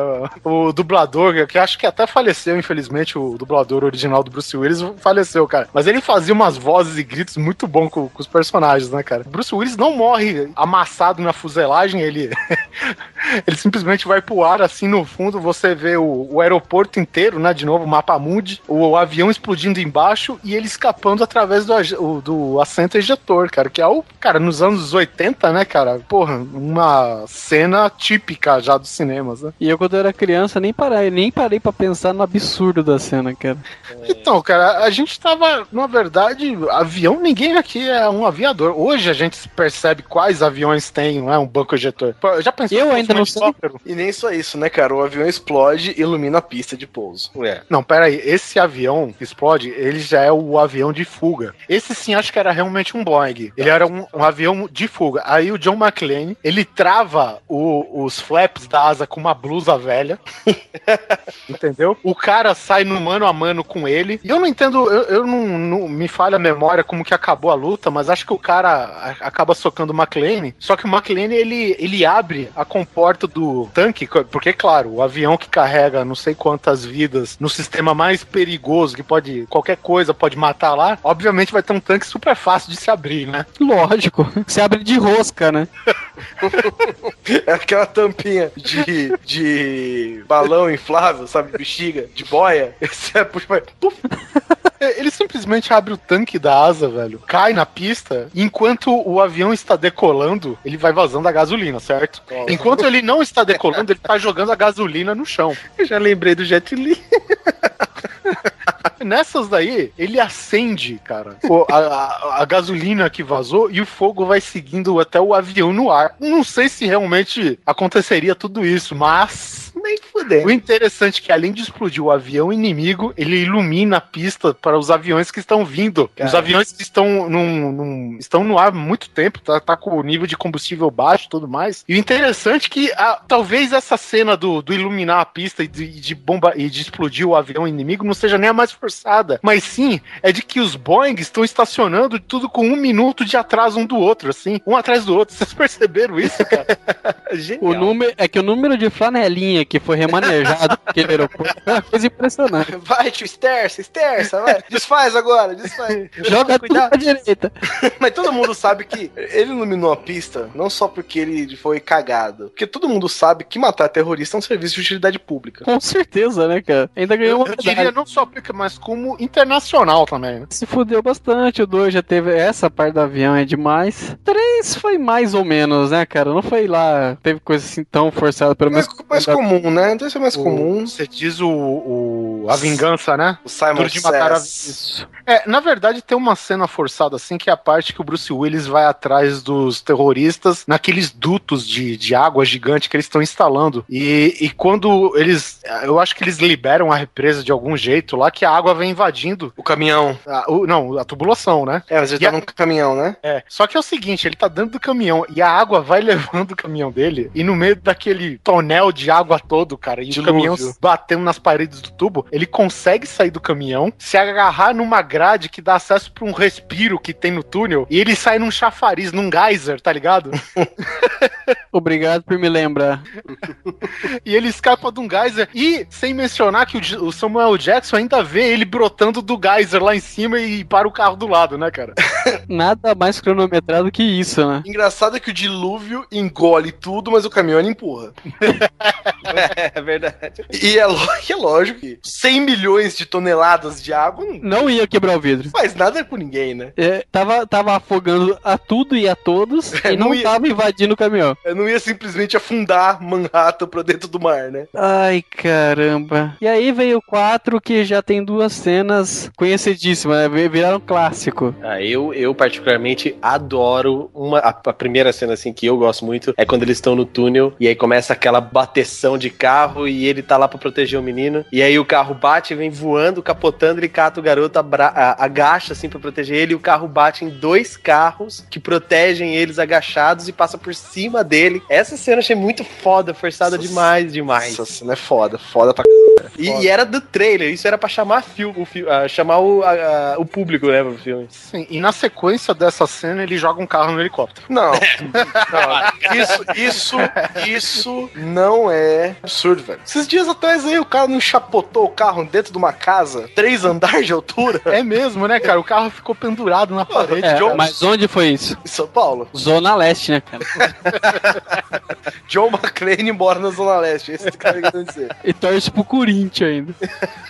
O dublador, que acho que até faleceu, infelizmente, o dublador original do Bruce Willis faleceu, cara. Mas ele fazia umas vozes e gritos muito bons com, com os personagens, né, cara? Bruce Willis não morre amassado na fuselagem, ele. ele simplesmente vai pro ar, assim, no fundo, você vê o, o aeroporto inteiro, né? De novo, o mapa mundi, o, avião explodindo embaixo e ele escapando através do, o- do assento ejetor, cara, que é o, cara, nos anos 80, né, cara? Porra, uma cena típica já dos cinemas, né? E eu, quando eu era criança, nem parei, nem parei pra pensar no absurdo da cena, cara. Então, cara, a gente tava, na verdade, avião, ninguém aqui é um aviador. Hoje a gente percebe quais aviões tem, não é? Um banco ejetor. Já pensou Eu ainda não sei. E nem só isso, né, cara? O avião explode e ilumina a pista de pouso. É. Não, pera aí, esse avião que explode, ele já é o avião de fuga. Esse sim, acho que era realmente um Boeing. Ele era um, um avião de fuga. Aí o John McClane, ele trava o- os flaps da asa com uma blusa velha. entendeu? O cara sai no mano a mano com ele. E eu não entendo, eu, eu não, não- me falha a memória como que acabou a luta, mas acho que o cara acaba socando o McClane. Só que o McClane, ele, ele abre a comporta do tanque, porque, claro, o avião que carrega não sei quantas vidas no sistema mais perigoso, que pode, qualquer coisa pode matar lá, obviamente vai ter um tanque super fácil de se abrir, né? Lógico. Você abre de rosca, né? É aquela tampinha de, de balão inflável, sabe? Bexiga, de boia. Esse é, puxa, vai, puf, É, Ele simplesmente abre o tanque da asa, velho, cai na pista, e enquanto o avião está decolando, ele vai vazando a gasolina, certo? Enquanto ele não está decolando, ele tá jogando a gasolina no chão. eu já lembrei do Jet Li. Nessas daí, ele acende, cara, a, a- a gasolina que vazou e o fogo vai seguindo até o avião no ar. Não sei se realmente aconteceria tudo isso, mas. Nem fuder. O interessante é que, além de explodir o avião inimigo, ele ilumina a pista para os aviões que estão vindo. Os Cara. aviões que estão, num- num- estão no ar há muito tempo, tá, tá com o nível de combustível baixo e tudo mais. E o interessante é que ah, talvez essa cena do, do iluminar a pista e de, de bomba e de explodir o avião inimigo não seja nem a mais forçada, mas sim é de que os Boeing estão estacionando tudo com um minuto de atraso um do outro, assim, um atrás do outro. Vocês perceberam isso, cara? O número, é que o número de flanelinha que foi remanejado naquele aeroporto é uma coisa impressionante. Vai, tio, esterça, esterça, vai. Desfaz agora, desfaz. Joga tudo Cuidado. pra direita. Mas todo mundo sabe que ele iluminou a pista não só porque ele foi cagado, porque todo mundo sabe que matar terrorista é um serviço de utilidade pública. Com certeza, né, cara? Ainda ganhou uma Eu diria medalha. não só porque, mas como internacional também, né? Se fudeu bastante, o 2 já teve essa parte do avião é demais. 3 foi mais ou menos, né, cara? Não foi lá, teve coisa assim tão forçada, pelo Mais, menos. mais comum, né? Deve ser mais O- comum. Você diz o, o- a vingança, né? O Simon Duro de matar a- Says. É, na verdade tem uma cena forçada assim, que é a parte que o Bruce Willis vai atrás dos terroristas naqueles dutos de, de água gigante que eles estão instalando. E, e quando eles. Eu acho que eles liberam a represa de algum jeito lá, que a água vem invadindo. O caminhão. a- o- não, a tubulação, né? É, mas ele E tá a- num caminhão, né? É. Só que é o seguinte, ele tá dentro do caminhão e a água vai levando o caminhão dele e no meio daquele tonel de água todo, cara, e Dilúvio. o caminhão batendo nas paredes do tubo, ele consegue sair do caminhão, se agarrar numa grade que dá acesso pra um respiro que tem no túnel e ele sai num chafariz, num geyser, tá ligado? Obrigado por me lembrar. e ele escapa de um geyser e sem mencionar que o Samuel Jackson ainda vê ele brotando do geyser lá em cima e para o carro do lado, né, cara? Nada mais cronometrado que isso, né? Engraçado é que o dilúvio engole tudo, mas o caminhão ele empurra. É verdade. E é, lo- e é lógico que 100 milhões de toneladas de água não Não ia quebrar o vidro. faz nada com ninguém, né? É, tava, tava afogando a tudo e a todos É, e não, não ia- tava invadindo o caminhão. Eu não ia simplesmente afundar Manhattan pra dentro do mar, né? Ai, caramba. E aí veio o 4 que já tem duas cenas conhecidíssimas, né? Vi- viraram clássico. Ah, eu, eu particularmente adoro uma a, a primeira cena assim que eu gosto muito é quando eles estão no túnel e aí começa aquela bateção de carro carro e ele tá lá pra proteger o menino. E aí o carro bate, vem voando, capotando, ele cata o garoto, abra- a- agacha assim pra proteger ele. E o carro bate em dois carros que protegem eles agachados e passa por cima dele. Essa cena eu achei muito foda, forçada Nossa, demais, demais. Essa cena é foda, foda pra E, e era do trailer, isso era pra chamar fio, o fio- ah, chamar o, a- a- o público, né, pro filme. Sim, e na sequência dessa cena ele joga um carro no helicóptero. Não. Não, Isso, isso, isso não é absurdo, velho. Esses dias atrás aí o cara não chapotou o carro dentro de uma casa, três andares de altura, É mesmo, né, cara? O carro ficou pendurado na parede. É, John- mas onde foi isso? em São Paulo. Zona Leste, né, cara? John McClane mora na Zona Leste. Esse cara que eu dizer. E torce pro Corinthians ainda.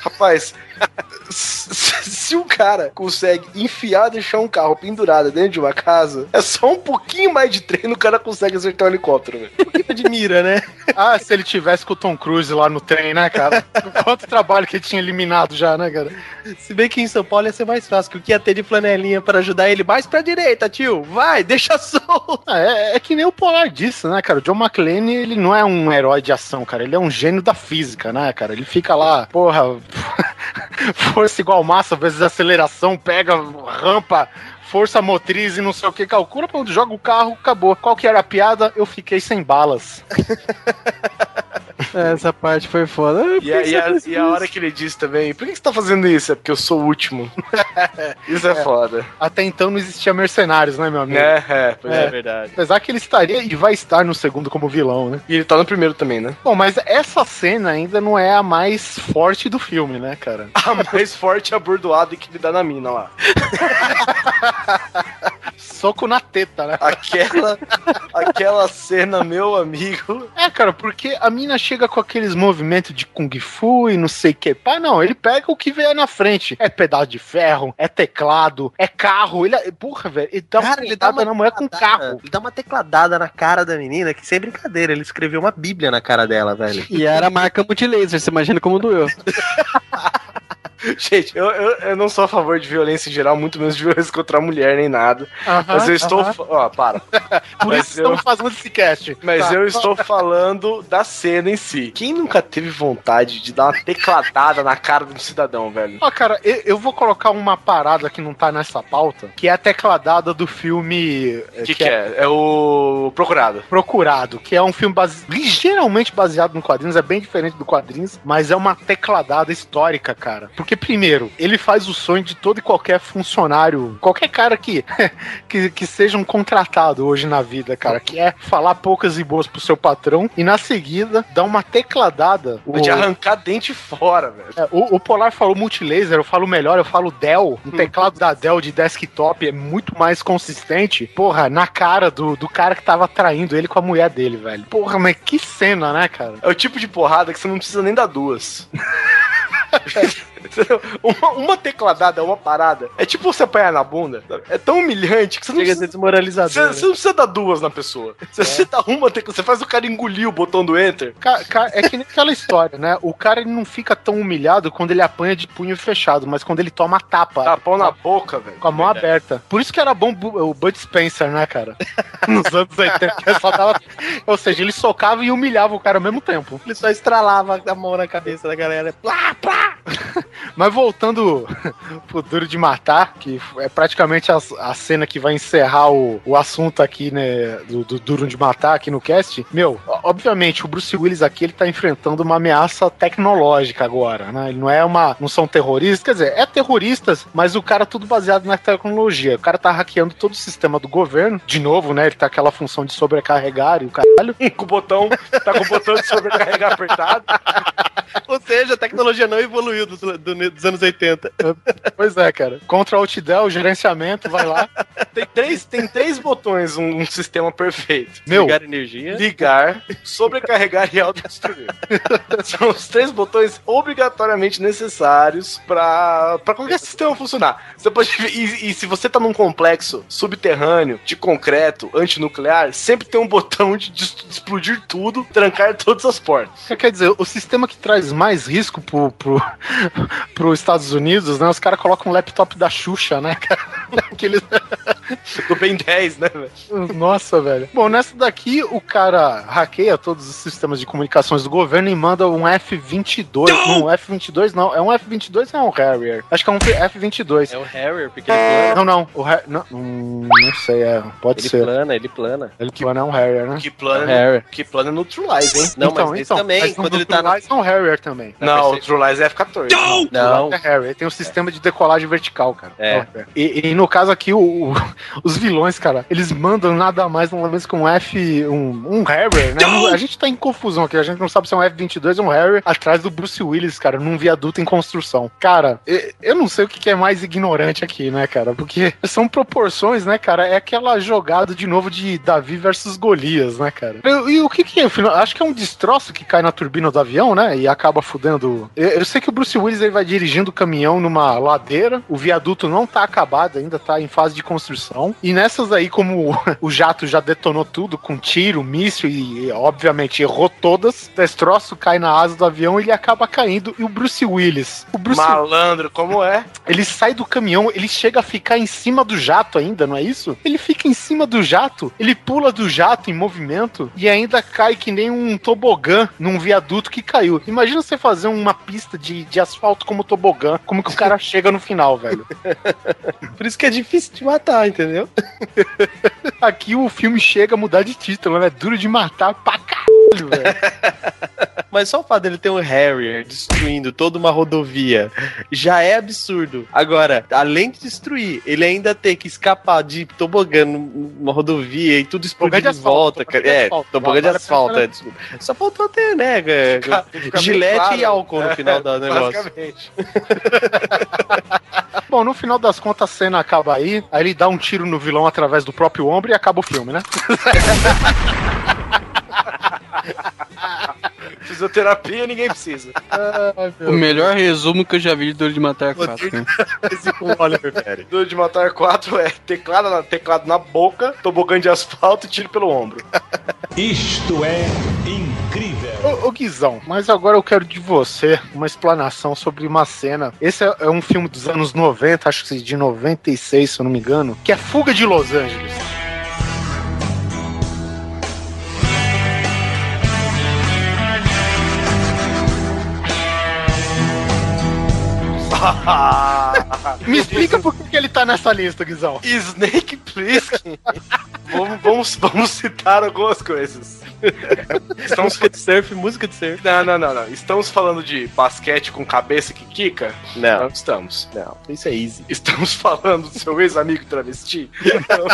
Rapaz, se, o cara consegue enfiar, deixar um carro pendurado dentro de uma casa, é só um pouquinho mais de treino o cara consegue acertar um helicóptero, velho. Admira, né? Ah, se ele tivesse com o Tom Cruise lá no trem, né, cara? Quanto trabalho que ele tinha eliminado já, né, cara? Se bem que em São Paulo ia ser mais fácil, que o que ia ter de flanelinha pra ajudar ele mais pra direita, tio. Vai, deixa solto. Ah, É, é que nem o Polar disse, né, cara? O John McClane, ele não é um herói de ação, cara. Ele é um gênio da física, né, cara? Ele fica lá, porra, força igual massa, vezes aceleração, pega rampa, força motriz e não sei o que, calcula pra onde joga o carro, acabou. Qual que era a piada? Eu fiquei sem balas. Essa parte foi foda. Eu E a, e a- e a hora que ele disse também, por que você tá fazendo isso? É porque eu sou o último. isso é, foda. Até então não existia mercenários, né, meu amigo? É, é, pois é. É verdade. Apesar que ele estaria e vai estar no segundo como vilão, né? E ele tá no primeiro também, né? Bom, mas essa cena ainda não é a mais forte do filme, né, cara? A mais forte abordoada que ele dá na mina lá. Soco na teta, né? Aquela, aquela cena, meu amigo. É, cara, porque a mina chega com aqueles movimentos de Kung Fu e não sei o que. Pá, não, ele pega o que vier na frente. É pedaço de ferro, é teclado, é carro. Ele, porra, velho, ele dá Cara, uma ele dá uma na mulher com carro. Ele dá uma tecladada na cara da menina, que sem brincadeira, ele escreveu uma bíblia na cara dela, velho. E era marca multilaser, você imagina como doeu. Gente, eu, eu, eu não sou a favor de violência em geral, muito menos de violência contra a mulher nem nada. Mas eu estou. aham. fa- Ó, para. Por mas isso eu- estamos fazendo esse cast. Mas Tá. eu estou falando da cena em si. Quem nunca teve vontade de dar uma tecladada na cara de um cidadão, velho? Ó, cara, eu, eu vou colocar uma parada que não tá nessa pauta, que é a tecladada do filme. O que, que é? É o Procurado. Procurado, que é um filme base... ligeiramente baseado no quadrinhos, é bem diferente do quadrinhos, mas é uma tecladada histórica, cara. Porque, primeiro, ele faz o sonho de todo e qualquer funcionário, qualquer cara que, que, que seja um contratado hoje na vida, cara, que é falar poucas e boas pro seu patrão e, na seguida, dar uma tecladada. De arrancar dente fora, velho. É, o, o Polar falou multilaser, eu falo melhor, eu falo Dell. O teclado da Dell de desktop é muito mais consistente. Porra, na cara do, do cara que tava traindo ele com a mulher dele, velho. Porra, mas que cena, né, cara? É o tipo de porrada que você não precisa nem dar duas. uma, uma tecladada, uma parada. É tipo você apanhar na bunda. sabe? É tão humilhante que você não Chega precisa. ser desmoralizador. Você, você não precisa dar duas na pessoa. Se você dá uma tecla, você faz o cara engolir o botão do enter. Ca- ca- é que nem aquela história, né? O cara ele não fica tão humilhado quando ele apanha de punho fechado, mas quando ele toma tapa. Dá pau na boca, velho. Com a mão aberta. Por isso que era bom o Bud Spencer, né, cara? Nos anos 80. que só dava- Ou seja, ele socava e humilhava o cara ao mesmo tempo. Ele só estralava a mão na cabeça da galera. Plá, plá. Mas voltando pro Duro de Matar, que é praticamente a, a cena que vai encerrar o, o assunto aqui, né, do, do Duro de Matar aqui no cast. Meu, obviamente, o Bruce Willis aqui, ele tá enfrentando uma ameaça tecnológica agora, né? Ele não é uma, não são terroristas, quer dizer, é terroristas, mas o cara é tudo baseado na tecnologia. O cara tá hackeando todo o sistema do governo. De novo, né, ele tá aquela função de sobrecarregar e o caralho. Com o botão, tá com o botão de sobrecarregar apertado. Ou seja, a tecnologia não evoluiu dos, do- dos anos 80. Pois é, cara. Contra Alt Del, gerenciamento, vai lá. Tem três, tem três botões, um, um sistema perfeito. Meu, Ligar energia. Ligar, sobrecarregar e autodestruir. São os três botões obrigatoriamente necessários para qualquer sistema funcionar. Você pode, e, e se você tá num complexo subterrâneo, de concreto, antinuclear, sempre tem um botão de, de explodir tudo, trancar todas as portas. Quer dizer, o sistema que traz mais risco pro, pro, pro Estados Unidos, né? Os caras colocam um laptop da Xuxa, né, cara? Aqueles... do Ben 10, né, velho? Nossa, velho. Bom, nessa daqui, o cara hackeia todos os sistemas de comunicações do governo e manda um F-22. Não, F-22 não. É um F-22 ou é um Harrier? Acho que é um F-22. É o Harrier, porque ele plana. Não, não. O Har- não, hum, não sei, é, pode Ele ser. plana, ele plana. Ele plana é um Harrier, né? Que plano, Harrier. que plano é no True Lies, hein? Não, Então, mas esse então, também, mas quando no ele tá True na... Lies é um Harrier também. Não, o mas True Lies é F-14. Não, É Harrier, tem um sistema de decolagem vertical, cara. É. E, e no caso aqui, o, o- os vilões, cara, eles mandam nada mais, nada menos que um F. um, um Harrier, né? Não- A gente tá em confusão aqui, a gente não sabe se é um F-22 ou um Harrier atrás do Bruce Willis, cara, num viaduto em construção. Cara, eu não sei o que é mais ignorante aqui, né, cara? Porque são proporções, né, cara? É aquela jogada de novo de Davi versus Golias, né, cara? E, e o que que é? afinal? Acho que é um destroço que cai na turbina do avião, né? E acaba fudendo. Eu, eu sei que o Bruce Willis ele vai dirigindo o caminhão numa ladeira, o viaduto não tá acabado, ainda tá em fase de construção. E nessas aí, como o, jato já detonou tudo com tiro, míssil e, obviamente, errou todas, o destroço cai na asa do avião e ele acaba caindo. E o Bruce Willis. O Bruce Malandro, como é? ele sai do caminhão, ele chega a ficar em cima do jato ainda, não é isso? Ele fica em cima do jato, ele pula do jato em movimento e ainda cai que nem um tobogã num viaduto que caiu. Imagina você fazer uma pista de, de asfalto como tobogã, como que o cara chega no final, velho. por isso que é difícil de matar, entendeu? Aqui o filme chega a mudar de título, né? Duro de matar pra caralho, velho. Mas só o fato dele ter um Harrier destruindo toda uma rodovia já é absurdo. Agora, além de destruir, ele ainda ter que escapar de tobogã numa rodovia e tudo explodir de de volta, asfalto, cara. É, asfalto. tobogã de asfalto. pensa- é, desculpa. Só faltou ter, né? Fica bem Gilete claro. e álcool no final do negócio. Bom, no final das contas a cena acaba aí, aí ele dá um tiro no vilão através do próprio ombro e acaba o filme, né? Fisioterapia ninguém precisa. O melhor resumo que eu já vi de Duro de Matar 4. né? Duro de Matar 4 é teclado na, teclado na boca, tobogã de asfalto e tiro pelo ombro. Isto é incrível. Ô, ô Guizão, mas agora eu quero de você uma explanação sobre uma cena. Esse é, é um filme dos anos 90, acho que de 96, se eu não me engano, que é Fuga de Los Angeles. Me explica por que, ele tá nessa lista, Guizão. Snake Plissken. vamos, vamos, vamos citar algumas coisas. Estamos Música de surf, música de surf. Não, não, não, não. Estamos falando de basquete com cabeça que quica? Não, Não estamos. não. Isso é easy. Estamos falando do seu ex-amigo travesti? Não,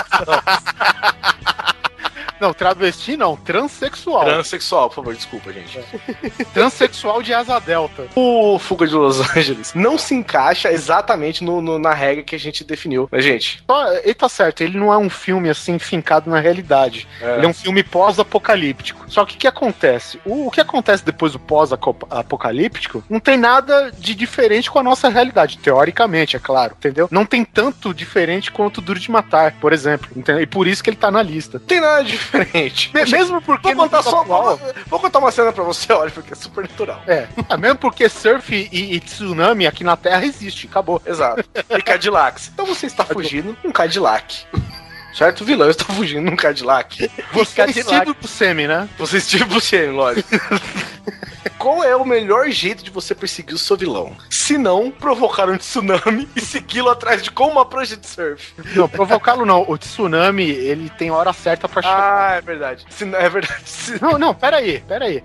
travesti não, transexual. Transsexual, por favor, desculpa, gente. Transexual de asa delta. O Fuga de Los Angeles não se encaixa exatamente no, no- na regra que a gente definiu. Mas, gente, Só- Ele tá certo, ele não é um filme assim fincado na realidade. É. Ele é um filme pós-apocalíptico. Só que o que acontece? O, o que acontece depois do pós-apocalíptico não tem nada de diferente com a nossa realidade, teoricamente, é claro, entendeu? Não tem tanto diferente quanto Duro de Matar, por exemplo, entendeu? E por isso que ele tá na lista. não tem nada diferente. Me- Mesmo porque Vou contar só. atual- Vou, contar uma cena pra você, olha, porque é super natural. É, ah, mesmo porque surf e, e tsunami aqui na Terra existe, acabou. Exato. E Cadillacs. Então você está fugindo num Cadillac. Certo? Vilão está fugindo num Cadillac. Você é Cadillac. do semi, né? Você Steve Buscemi, lógico. Qual é o melhor jeito de você perseguir o seu vilão? Se não, provocar um tsunami e segui-lo atrás de como uma prancha de surf. Não, provocá-lo não. O tsunami, ele tem hora certa pra chegar. Ah, é verdade. Se não, é verdade. Se- Não, não, pera aí, pera aí.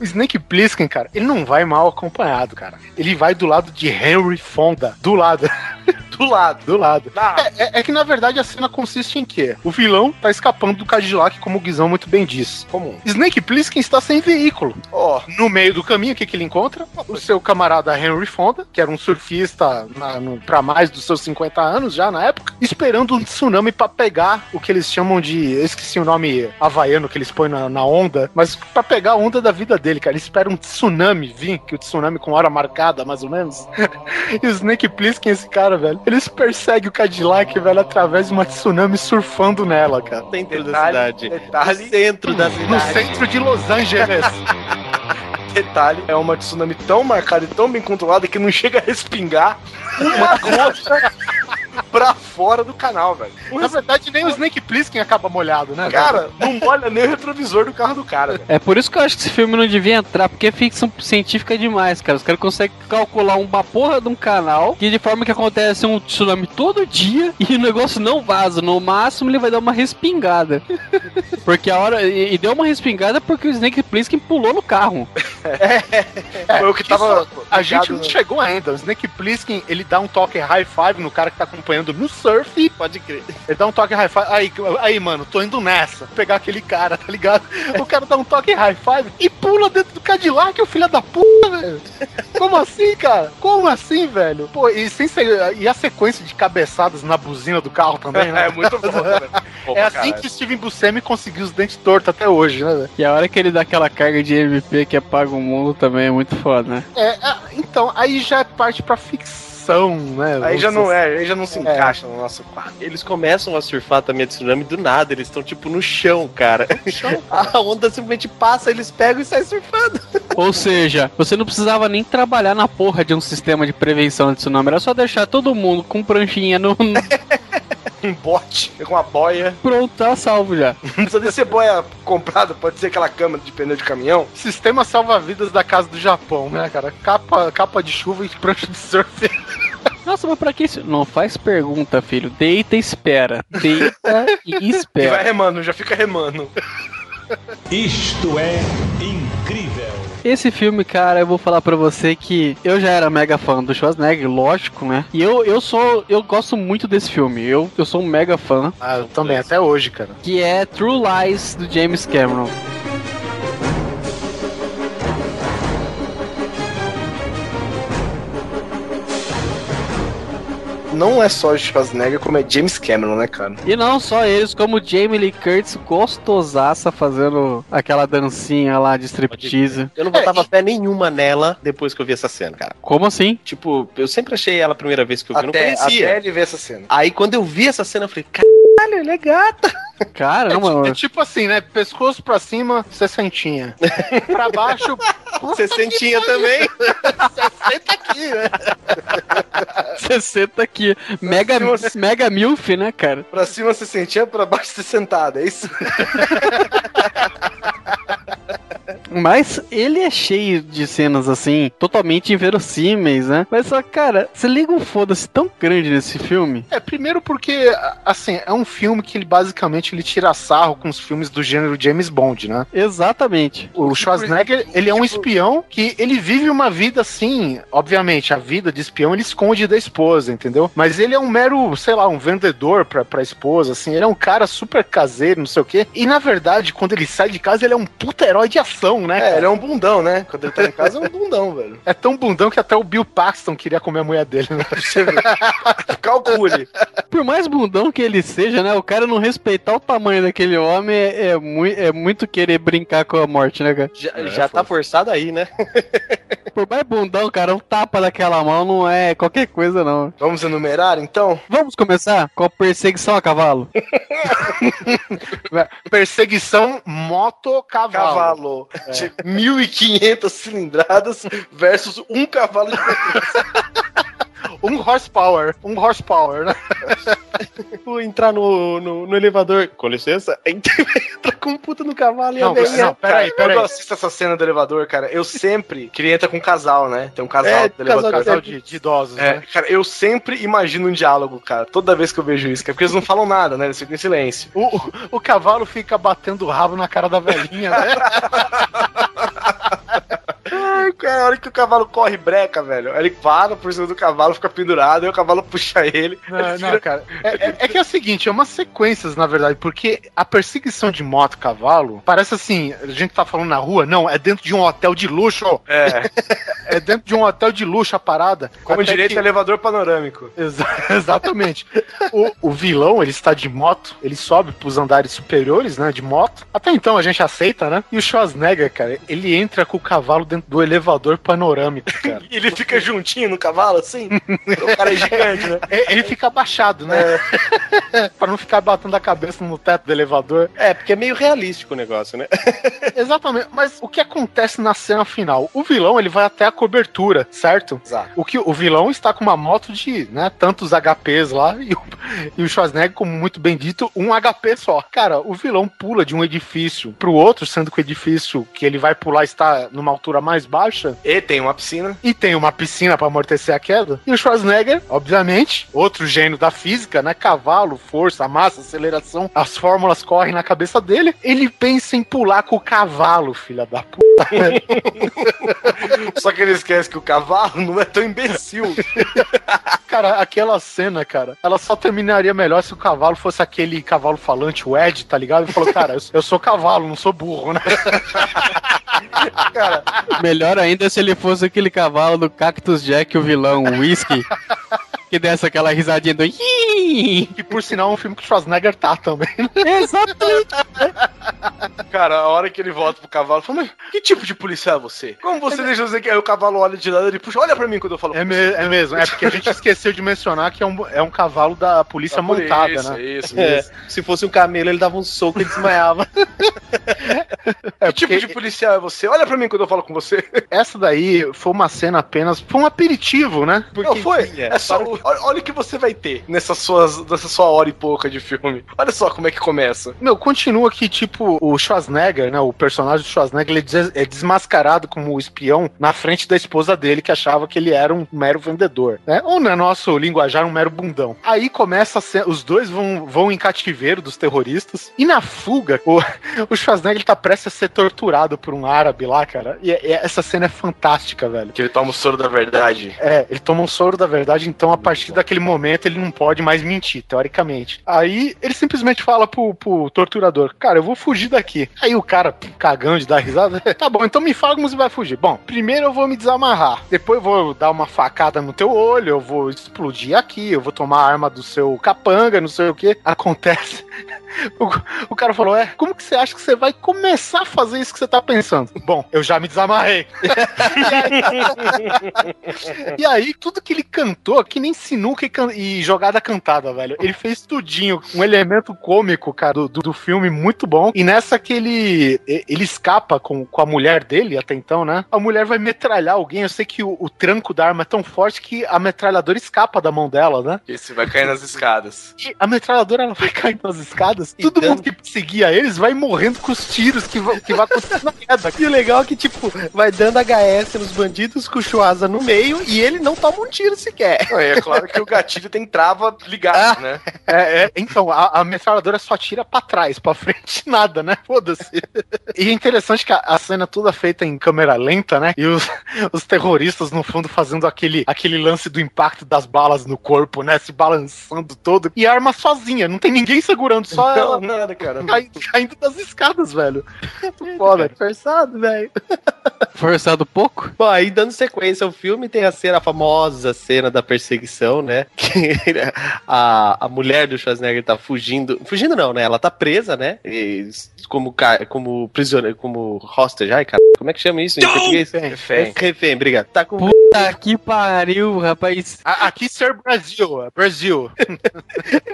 O Snake Plissken, cara, ele não vai mal acompanhado, cara. Ele vai do lado de Henry Fonda. Do lado, Do lado. do lado. Ah, É, é- é que na verdade a cena consiste em quê? O vilão tá escapando do Cadillac, como o Guizão muito bem disse. comum. Snake Plissken está sem veículo. Ó, No meio do caminho, o que, que ele encontra? O seu camarada Henry Fonda, que era um surfista na, no, pra mais dos seus 50 anos já na época, esperando um tsunami pra pegar o que eles chamam de. Eu esqueci o nome havaiano que eles põem na, na onda, mas pra pegar a onda da vida dele, cara. Ele espera um tsunami vir, que o tsunami com hora marcada, mais ou menos. e o Snake Plissken, esse cara, velho, eles perseguem o Cadillac, velho, através de uma tsunami surfando nela, cara. Centro da Detalhe, cidade. detalhe. No centro da No cidade. centro de Los Angeles. detalhe, é uma tsunami tão marcada e tão bem controlada que não chega a respingar uma gota pra fora do canal, velho. Na verdade, nem o Snake Plissken acaba molhado, né? Cara, não molha nem o retrovisor do carro do cara, velho. É por isso que eu acho que esse filme não devia entrar, porque é ficção científica demais, cara. Os caras conseguem calcular uma porra de um canal que de forma que acontece um tsunami todo dia e o negócio não vaza. No máximo ele vai dar uma respingada. Porque a hora. E, deu uma respingada porque o Snake Plissken pulou no carro. Foi o que tava. A gente não chegou ainda. O Snake Plissken, ele dá um toque high five no cara que tá acompanhando no surf. Pode crer. Ele dá um toque high five. Aí, aí, mano, tô indo nessa. Vou pegar aquele cara, tá ligado? O cara dá um toque high five e pula dentro do Cadillac, o filho da puta, velho. Como assim, cara? Como assim, velho? Pô, e, sem ser, e a sequência de cabeçadas na buzina do carro também, né? É muito bom, velho. Pô, É assim caralho. que o Steven Buscemi conseguiu os dentes tortos até hoje, né? velho? E a hora que ele dá aquela carga de MP que apaga o mundo também é muito foda, né? É, é, então, aí já é parte pra ficção, né? Aí já não é, aí já não se É. encaixa no nosso quadro. Eles começam a surfar também de tsunami do nada, eles estão tipo no chão, cara. A onda simplesmente passa, eles pegam e saem surfando. Ou seja, você não precisava nem trabalhar na porra de um sistema de prevenção de tsunami, era só deixar todo mundo com pranchinha no. Um bote com uma boia. Pronto, tá salvo já. Não precisa nem ser boia comprada, pode ser aquela cama de pneu de caminhão. Sistema salva-vidas da casa do Japão, né, cara? Capa, capa de chuva e prancha de surf. Nossa, mas pra que isso? Não faz pergunta, filho. Deita e espera. Deita e E vai espera. remando, já fica remando. Isto é incrível. Esse filme, cara, eu vou falar pra você que eu já era mega fã do Schwarzenegger, lógico, né? E eu, eu sou. Eu gosto muito desse filme. Eu, eu sou um mega fã. Ah, eu também, até hoje, cara. Que é True Lies do James Cameron. Não é só Schwarzenegger, como é James Cameron, né, cara? E não só eles, como Jamie Lee Curtis gostosaça fazendo aquela dancinha lá de striptease. Eu não botava fé nenhuma nela depois que eu vi essa cena, cara. Como assim? Tipo, eu sempre achei ela a primeira vez que eu vi, eu não Até, conhecia. até ele ver essa cena. Aí quando eu vi essa cena, eu falei, caralho, ela é gata. Caramba, É tipo assim, né? Pescoço pra cima, sessentinha. pra baixo, Você sentia também. sessenta aqui, né? 60 aqui. Mega, mega milf, né, cara? Pra cima você sentia, pra baixo você sentada, é isso? Mas ele é cheio de cenas assim, totalmente inverossímeis, né? Mas só, cara, você liga um foda-se tão grande nesse filme. É, primeiro porque, assim, é um filme que ele basicamente ele tira sarro com os filmes do gênero James Bond, né? Exatamente. O Schwarzenegger, ele é um espião que ele vive uma vida assim, obviamente, a vida de espião ele esconde da esposa, entendeu? Mas ele é um mero, sei lá, um vendedor pra, pra esposa, assim, ele é um cara super caseiro, não sei o quê. E na verdade, quando ele sai de casa, ele é um puta herói de ação, né? É, cara? ele é um bundão, né? Quando ele tá em casa, é um bundão, velho. É tão bundão que até o Bill Paxton queria comer a mulher dele, né? Você vê. Calcule. Por mais bundão que ele seja, né? O cara não respeitar o tamanho daquele homem é, é, mui- é muito querer brincar com a morte, né, cara? Já, já tá forçado aí, né? Por mais bundão, cara, um tapa daquela mão não é qualquer coisa, não. Vamos enumerar, então? Vamos começar com a perseguição a cavalo. Perseguição moto-cavalo. Cavalo. De 1.500 cilindradas versus um cavalo de Um horsepower. Um horsepower, né? Vou entrar no, no, no elevador. Com licença. Entra com um puta no cavalo e Não, a velhinha- não, peraí, peraí. Quando eu assisto essa cena do elevador, cara, eu sempre queria entrar com um casal, né? Tem um casal É, do elevador. Casal de, de idosos, É, né? cara, eu sempre imagino um diálogo, cara, toda vez que eu vejo isso, cara, porque eles não falam nada, né? Eles ficam em silêncio. O, o, o cavalo fica batendo o rabo na cara da velhinha, né? Cara, a hora que o cavalo corre breca, velho. Ele para por cima do cavalo, fica pendurado, aí o cavalo puxa ele. Não, ele não, vira- cara. É, é- é que é o seguinte, é umas sequências, na verdade, porque a perseguição de moto-cavalo parece assim, a gente tá falando na rua, não, é dentro de um hotel de luxo. É, É dentro de um hotel de luxo a parada. como direito que- elevador panorâmico. Exa- exatamente. o, o vilão, ele está de moto, ele sobe pros andares superiores, né, de moto. Até então a gente aceita, né? E o Schwarzenegger, cara, ele entra com o cavalo dentro do elevador elevador panorâmico, cara. Ele fica juntinho no cavalo, assim? o cara é gigante, né? É, Ele fica abaixado, né? pra não ficar batendo a cabeça no teto do elevador. É, porque é meio realístico o negócio, né? Exatamente. Mas o que acontece na cena final? O vilão, ele vai até a cobertura, certo? Exato. O que o vilão está com uma moto de, né, tantos HPs lá e o, e o Schwarzenegger, como muito bem dito, um HP só. Cara, o vilão pula de um edifício pro outro, sendo que o edifício que ele vai pular está numa altura mais baixa E tem uma piscina. e tem uma piscina para amortecer a queda. E o Schwarzenegger, obviamente, outro gênio da física, né? Cavalo, força, massa, aceleração, as fórmulas correm na cabeça dele. Ele pensa em pular com o cavalo, filha da puta. Só que ele esquece que o cavalo não é tão imbecil. Cara, aquela cena, cara, ela só terminaria melhor se o cavalo fosse aquele cavalo falante, o Ed, tá ligado? Ele falou, cara, eu, eu sou cavalo, não sou burro, né? Cara, Melhor ainda se ele fosse aquele cavalo do Cactus Jack, o vilão, o Whisky. Que desse aquela risadinha do. Que por sinal é um filme que o Schwarzenegger tá também. Exatamente. cara, a hora que ele volta pro cavalo, fala, mas que tipo de policial é você? Como você deixa eu dizer que aí o cavalo olha de lado e puxa, olha pra mim quando eu falo. É, me- é mesmo, é porque a gente esqueceu de mencionar que é um, é um cavalo da polícia "Ah, por montada, isso, né? Isso, É, isso. se fosse um camelo, ele dava um soco e desmaiava. É, Que tipo porque de policial é você? Olha pra mim quando eu falo com você. essa daí foi uma cena apenas, foi um aperitivo, né? não foi? tinha. É só, olha, olha o que você vai ter nessas suas, nessa sua hora e pouca de filme. Olha só como é que começa. Meu, continua que, tipo, o Schwarzenegger, né? O personagem do Schwarzenegger, ele des- é desmascarado como espião na frente da esposa dele, que achava que ele era um mero vendedor, né? Ou, no nosso linguajar, um mero bundão. Aí começa a ser, os dois vão, vão em cativeiro dos terroristas, e na fuga, o, o Schwarzenegger tá prestes a ser torturado por um árabe lá, cara. E, e essa cena é fantástica, velho. Que ele toma o soro da verdade. É, ele toma um soro da verdade, então a partir daquele momento ele não pode mais mentir, teoricamente. Aí ele simplesmente fala pro, pro torturador: Cara, eu vou fugir daqui. Aí o cara, cagão de dar risada, tá bom, então me fala como você vai fugir. Bom, primeiro eu vou me desamarrar, depois eu vou dar uma facada no teu olho, eu vou explodir aqui, eu vou tomar a arma do seu capanga, não sei o que. Acontece. O, o cara falou: É, como que você acha que você vai começar a fazer isso que você tá pensando? Bom, eu já me desamarrei. E aí, tudo que ele cantou, que nem sinuca e, can- e jogada cantada, velho. Ele fez tudinho, um elemento cômico, cara, do, do filme muito bom. E nessa que ele, ele escapa com, com a mulher dele, até então, né? A mulher vai metralhar alguém. Eu sei que o, o tranco da arma é tão forte que a metralhadora escapa da mão dela, né? Esse vai cair nas escadas. E a metralhadora ela vai caindo nas escadas. Todo dando- mundo que perseguia eles vai morrendo com os tiros que, vão- que vai acontecer na queda. E o legal é que, tipo, vai dando HS nos bandidos com o Chuasa no meio e ele não toma um tiro sequer. E é claro que o gatilho tem trava ligada, né? É, é, então, a, a metralhadora só tira pra trás, pra frente, nada, né? Foda-se. E é interessante que a, a cena toda feita em câmera lenta, né? E os, os terroristas, no fundo, fazendo aquele, aquele lance do impacto das balas no corpo, né? Se balançando todo. E a arma sozinha, não tem ninguém segurando, só Não, ela nada, cara. cai- caindo das escadas, velho. Foda. Forçado, velho. Forçado pouco? Bom, aí dando sequência ao filme, tem a cena, a famosa cena da perseguição, né? Que a, a mulher do Schwarzenegger tá fugindo. Fugindo não, né? Ela tá presa, né? E como, ca- como prisioneiro, como hostage. Ai, cara, como é que chama isso em português? Refém. Refém, obrigado. Tá com Puta que pariu, rapaz. A- Aqui, Sir Brasil, Brasil.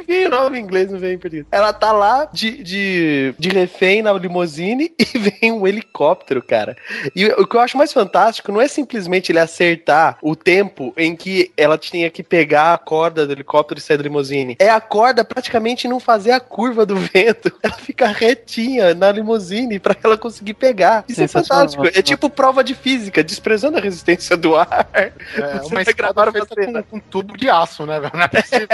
Vem o nome em inglês, não vem em português. Ela tá lá de, de, de refém na limusine e vem um helicóptero, cara. E o que eu acho mais fantástico não é simplesmente ele acertar o tempo em que ela tinha que pegar a corda do helicóptero e sair da limusine. É a corda praticamente não fazer a curva do vento. Ela fica retinha na limusine pra ela conseguir pegar. Isso é fantástico. É tipo prova de física, desprezando a resistência do ar. É, Você uma escada gravar feita com, com tubo de aço, né, velho? Não é possível.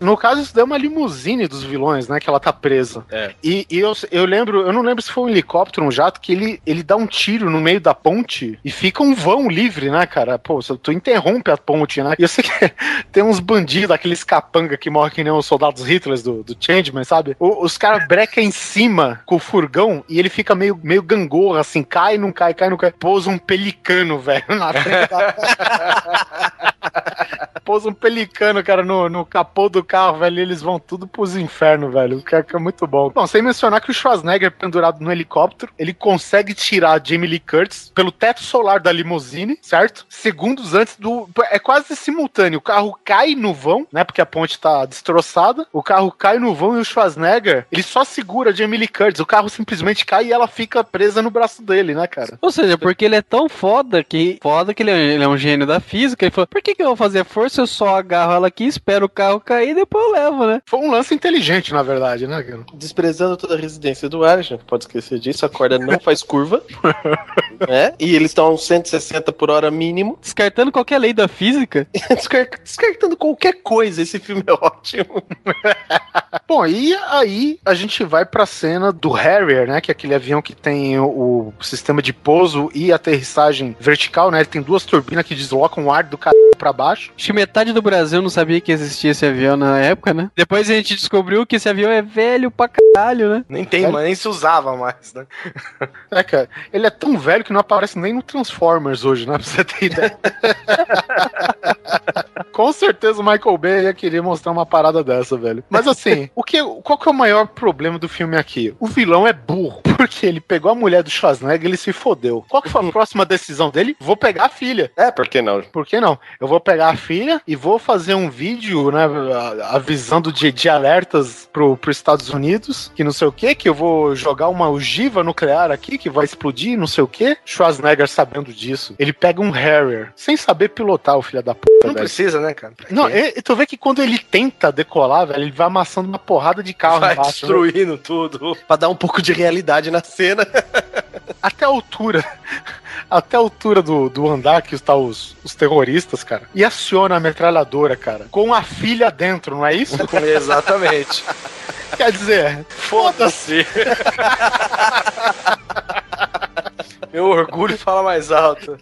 no caso, isso daí é uma limusine dos vilões, né? Que ela tá presa. É. E, e eu, eu lembro, eu não lembro se foi um helicóptero um jato, que ele, ele dá um tiro no meio da ponte e fica um vão livre, né, cara? Pô, tu interrompe a ponte, né? E eu sei que tem uns bandidos, aqueles capanga que morrem que nem os soldados Hitlers do, do Changeman, sabe? O- os caras brecam em cima com o furgão e ele fica meio, meio gangorra, assim, cai, não cai, cai, não cai. Pousa um pelicano, velho, na frente da Pousa um pelicano, cara, no, no capô do carro, velho, e eles vão tudo pros infernos, velho. O cara que é muito bom. Bom, sem mencionar que o Schwarzenegger, pendurado no helicóptero, ele consegue tirar a Jamie Lee Curtis pelo teto solar da limusine, certo? Segundos antes do. É quase simultâneo. O carro cai no vão, né? Porque a ponte tá destroçada. O carro cai no vão e o Schwarzenegger, ele só segura a Jamie Lee Curtis. O carro simplesmente cai e ela fica presa no braço dele, né, cara? Ou seja, porque ele é tão foda que. Foda que ele é, ele é um gênio da física. Ele falou: por que, que eu vou fazer força? Eu só agarro ela aqui, espero o carro cair e depois eu levo, né? Foi um lance inteligente, na verdade, né, cara? Desprezando toda a residência do ar, a gente não pode esquecer disso. A corda não faz curva. né? E eles estão a uns 160 por hora mínimo. Descartando qualquer lei da física. Descar- Descartando qualquer coisa, esse filme é ótimo. Bom, e aí a gente vai pra cena do Harrier, né? Que é aquele avião que tem o, o sistema de pouso e aterrissagem vertical, né? Ele tem duas turbinas que deslocam o ar do cara pra baixo. Acho que metade do Brasil não sabia que existia esse avião na época, né? Depois a gente descobriu que esse avião é velho pra caralho, né? Nem tem, mas nem se usava mais, né? É, cara, ele é tão velho que não aparece nem no Transformers hoje, né? Pra você ter ideia. Com certeza o Michael Bay ia querer mostrar uma parada dessa, velho. Mas assim, o que, qual que é o maior problema do filme aqui? O vilão é burro, porque ele pegou a mulher do Schwarzenegger e ele se fodeu. Qual que foi a próxima decisão dele? Vou pegar a filha. É, por que não? Por que não? Eu vou pegar a filha e vou fazer um vídeo, né, avisando de, de alertas pro, pros Estados Unidos, que não sei o que, que eu vou jogar uma ogiva nuclear aqui, que vai explodir, não sei o que. Schwarzenegger sabendo disso. Ele pega um Harrier, sem saber pilotar o filho da puta, Não velho. precisa, né, cara? Não, e, tu vê que quando ele tenta decolar, velho, ele vai amassando uma porrada de carro Vai embaixo. né? destruindo tudo. Pra dar um pouco de realidade na cena. Até a altura. Até a altura do, do andar que está os, os terroristas, cara. E aciona a metralhadora, cara. Com a filha dentro, não é isso? Exatamente. Quer dizer, Foda-se. Meu orgulho fala mais alto.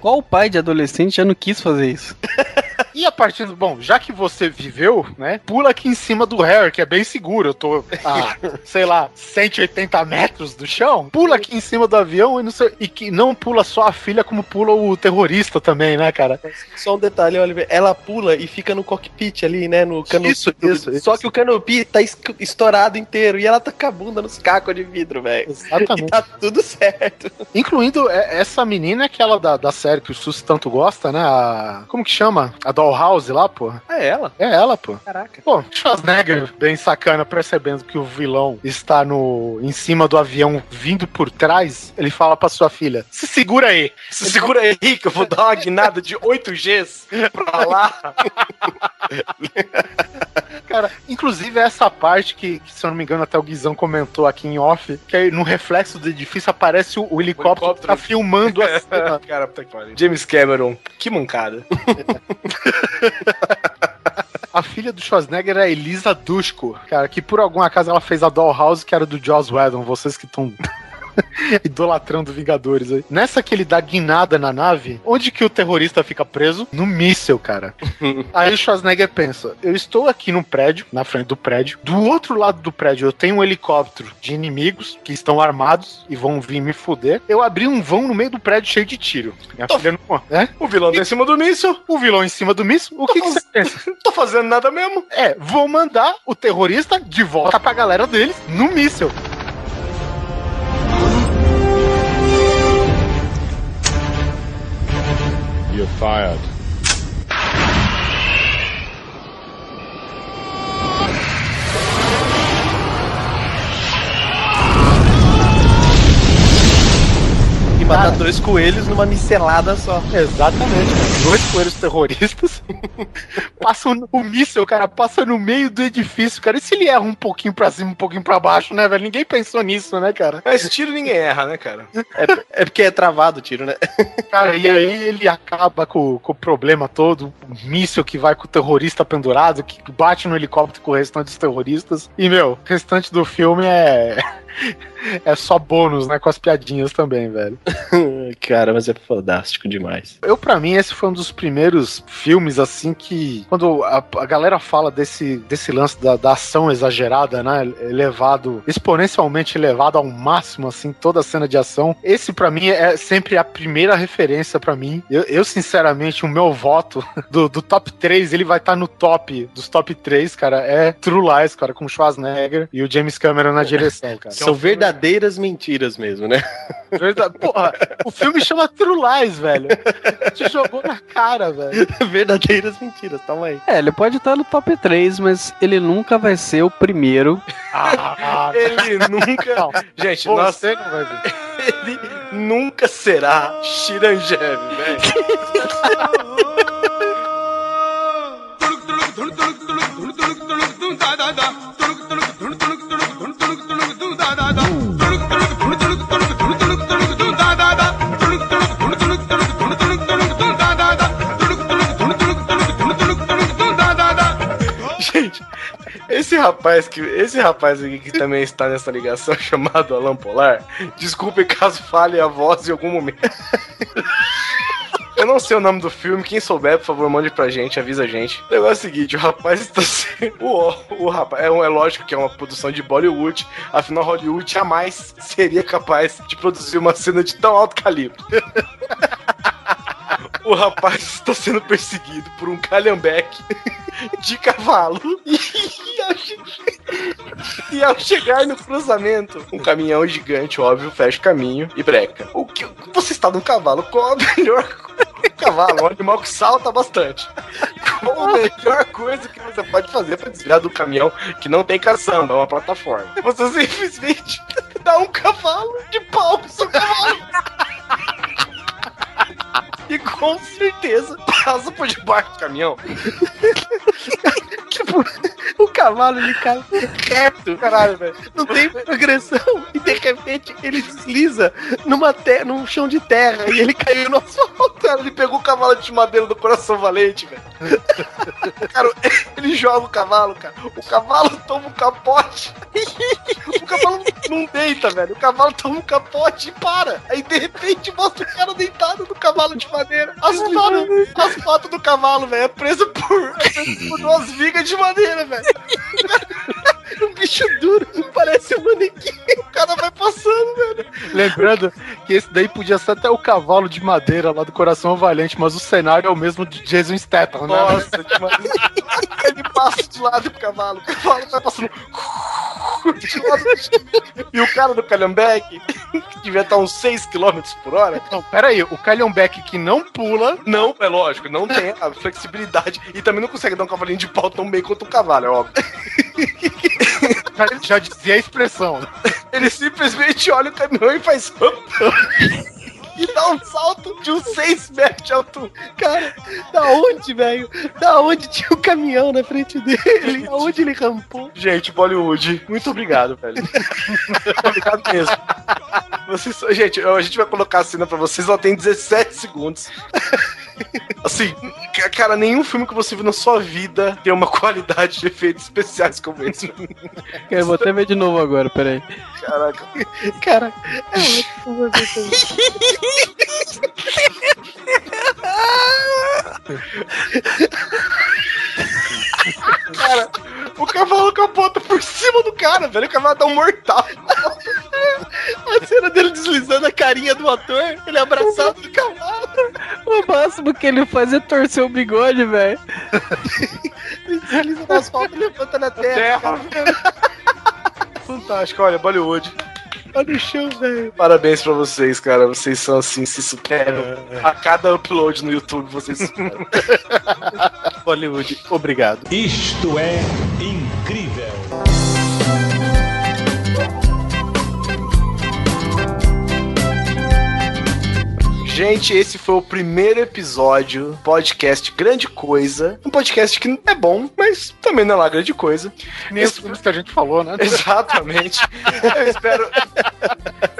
Qual pai de adolescente já não quis fazer isso? E a partir do. Bom, já que você viveu, né? Pula aqui em cima do Harry, que é bem seguro. Eu tô a, sei lá, 180 metros do chão. Pula aqui em cima do avião e, não sei, e que não pula só a filha, como pula o terrorista também, né, cara? Só um detalhe, Oliver. Ela pula e fica no cockpit ali, né? No canopy. Isso, isso, isso. Só que o canopy tá es- estourado inteiro e ela tá com a bunda nos cacos de vidro, velho. E Exatamente. tá tudo certo. Incluindo é, essa menina, aquela da, da série que o Sus tanto gosta, né? A, como que chama? A Dollhouse lá, pô. É ela. É ela, pô. Caraca. Pô, Schwarzenegger, bem sacana, percebendo que o vilão está no em cima do avião vindo por trás, ele fala pra sua filha: se segura aí. Se segura aí que eu vou dar uma guinada de 8 Gs pra lá. Cara, inclusive essa parte que, que, se eu não me engano, até o Guizão comentou aqui em off, que aí no reflexo do edifício aparece o, o helicóptero, helicóptero. que tá filmando a cena. Cara, puta que pariu. James Cameron, que mancada. A filha do Schwarzenegger é Elisa Dushku, cara, que por algum acaso ela fez a Dollhouse, que era do Joss Whedon, vocês que estão idolatrando Vingadores aí. Nessa que ele dá guinada na nave, onde que o terrorista fica preso? No míssel, cara. aí o Schwarzenegger pensa, eu estou aqui no prédio, na frente do prédio, do outro lado do prédio eu tenho um helicóptero de inimigos que estão armados e vão vir me fuder. Eu abri um vão no meio do prédio cheio de tiro. Minha Tô- filha não... É? O vilão tá em cima do míssil. O vilão em cima do míssil? O que, que você pensa? Tô fazendo nada mesmo. É, vou mandar o terrorista de volta pra galera deles no míssil. You're fired. Matar dois coelhos numa micelada só. Exatamente, cara. Dois coelhos terroristas passam no- o míssil, cara, passa no meio do edifício, cara. E se ele erra um pouquinho pra cima, um pouquinho pra baixo, né, velho? Ninguém pensou nisso, né, cara? Mas tiro ninguém erra, né, cara? É porque é travado o tiro, né? Cara, e aí ele acaba com, com o problema todo, o míssil que vai com o terrorista pendurado, que bate no helicóptero com o restante dos terroristas. E, meu, o restante do filme é. É só bônus, né? Com as piadinhas também, velho. Cara, mas é fodástico demais. Eu, pra mim, esse foi um dos primeiros filmes, assim, que. Quando a, a galera fala desse, desse lance da, da ação exagerada, né? Elevado, exponencialmente elevado ao máximo, assim, toda a cena de ação. Esse, pra mim, é sempre a primeira referência pra mim. Eu, eu, sinceramente, o meu voto do, do top 3, ele vai estar no top dos top 3, cara. É True Lies, cara, com o Schwarzenegger e o James Cameron na direção, cara. São verdadeiras mentiras mesmo, né? Verdade. Porra, o filme chama True Lies, velho. Te jogou na cara, velho. verdadeiras mentiras, toma aí. É, ele pode estar no top 3, mas ele nunca vai ser o primeiro. Ah, Ele nunca. Não, Gente, nós, você não vai ver. ele nunca será Chiranjev, velho. Gente, esse rapaz que esse rapaz aqui que também está nessa ligação chamado Alan Polar, desculpe caso fale a voz em algum momento. Eu não sei o nome do filme, quem souber, por favor, mande pra gente, avisa a gente. O negócio é o seguinte, o rapaz está sendo. O, o rapaz, é, é lógico que é uma produção de Bollywood, afinal, Hollywood jamais seria capaz de produzir uma cena de tão alto calibre. O rapaz está sendo perseguido por um calhambeque de cavalo. E ao, che- ao chegar no cruzamento, um caminhão gigante, óbvio, fecha o caminho e breca. O que você está num cavalo? Qual a melhor cavalo? Um animal que salta bastante. Qual a melhor coisa que você pode fazer para desviar do caminhão que não tem caçamba, é uma plataforma? Você simplesmente dá um cavalo de pau pro seu cavalo. E com certeza passa por debaixo do caminhão. Tipo, o cavalo ele cai reto. Caralho, velho. Não tem progressão. E de repente ele desliza numa te num chão de terra e ele caiu no asfalto. Cara, ele pegou o cavalo de madeira do coração valente, velho. Cara, ele joga o cavalo, cara. O cavalo toma um capote. Cavalo não deita, velho. O cavalo toma um capote e para. Aí de repente mostra o cara deitado no cavalo de madeira. As patas, as patas do cavalo, velho, é preso por, é preso por duas vigas de madeira, velho. Um bicho duro, parece um manequim. O cara vai passando, velho. Lembrando que esse daí podia ser até o cavalo de madeira lá do Coração Valente, mas o cenário é o mesmo de Jason Statham, né? Nossa, demais. Ele passa de lado pro cavalo. O cavalo vai passando. de lado. E o cara do calhambeque, que devia estar uns 6 km por hora, Não, pera aí, o Calhambeck que não pula, não, é lógico, não tem a flexibilidade e também não consegue dar um cavalinho de pau tão bem quanto um cavalo, é óbvio. já, já dizia a expressão. Ele simplesmente olha o caminhão e faz. E dá um salto de uns 6 metros de altura. Cara, da onde, velho? Da onde tinha o caminhão na frente dele? Aonde ele rampou? Gente, Bollywood, muito obrigado, velho. Obrigado mesmo. Vocês, gente, a gente vai colocar a cena pra vocês, ela tem 17 segundos. Assim, ca- cara, nenhum filme que você viu na sua vida tem uma qualidade de efeitos especiais como esse. Eu vou até ver de novo agora, peraí. Caraca. Cara, é também. Cara, o cavalo capota por cima do cara, velho. O cavalo dá um mortal. A cena dele deslizando a carinha do ator, ele abraçado do cavalo. O máximo que ele faz é torcer o bigode, velho. Ele desliza no asfalto e levanta na terra. Terra. Fantástico, olha, Bollywood. Olha no chão, velho. Parabéns pra vocês, cara. Vocês são assim, se superam. A cada upload no YouTube, vocês superam. Hollywood, obrigado. Isto é incrível. Gente, esse foi o primeiro episódio podcast Grande Coisa. Um podcast que é bom, mas também não é lá grande coisa. Os filmes que a gente falou, né? Exatamente. Eu espero,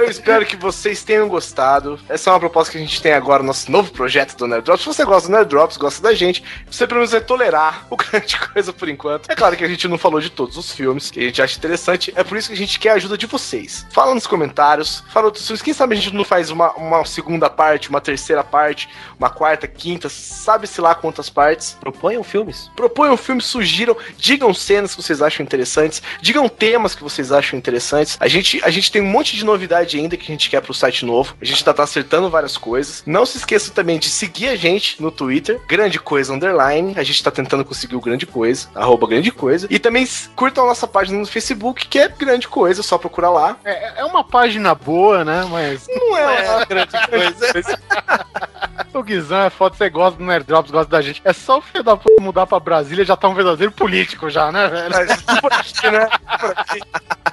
Eu espero que vocês tenham gostado. Essa é uma proposta que a gente tem agora, nosso novo projeto do Nerd Drops. Se você gosta do Nerd Drops, gosta da gente, você pelo menos vai tolerar o grande coisa por enquanto. É claro que a gente não falou de todos os filmes que a gente acha interessante, é por isso que a gente quer a ajuda de vocês. Fala nos comentários, fala outros filmes. Quem sabe a gente não faz uma, uma segunda parte, uma terceira parte, uma quarta, quinta, sabe-se lá quantas partes. Proponham filmes. Proponham filmes, sugiram, digam cenas que vocês acham interessantes, digam temas que vocês acham interessantes. A gente, a gente tem um monte de novidade ainda que a gente quer pro site novo. A gente tá, tá acertando várias coisas. Não se esqueça também de seguir a gente no Twitter, Grande Coisa Underline. A gente tá tentando conseguir o Grande Coisa, arroba Grande Coisa. E também curtam a nossa página no Facebook, que é Grande Coisa, só procurar lá. É, é uma página boa, né? Mas Não é uma grande coisa. o Guizão é foda, você gosta do Nerd Drops, gosta da gente. É só o filho da puta mudar pra Brasília já tá um verdadeiro político já, né, velho? Mas, por aqui, né?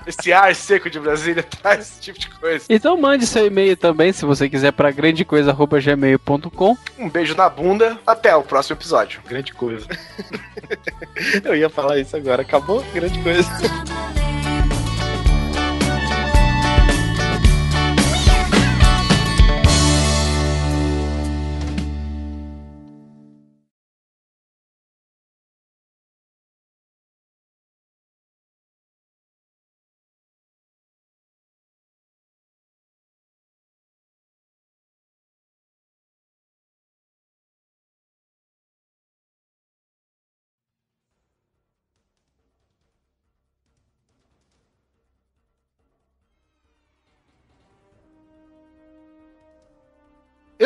Esse ar seco de Brasília traz esse tipo de coisa. Então mande seu e-mail também, se você quiser, pra grandecoisa.gmail.com. Um beijo na bunda. Até o próximo episódio. Grande coisa. Eu ia falar isso agora. Acabou? Grande coisa.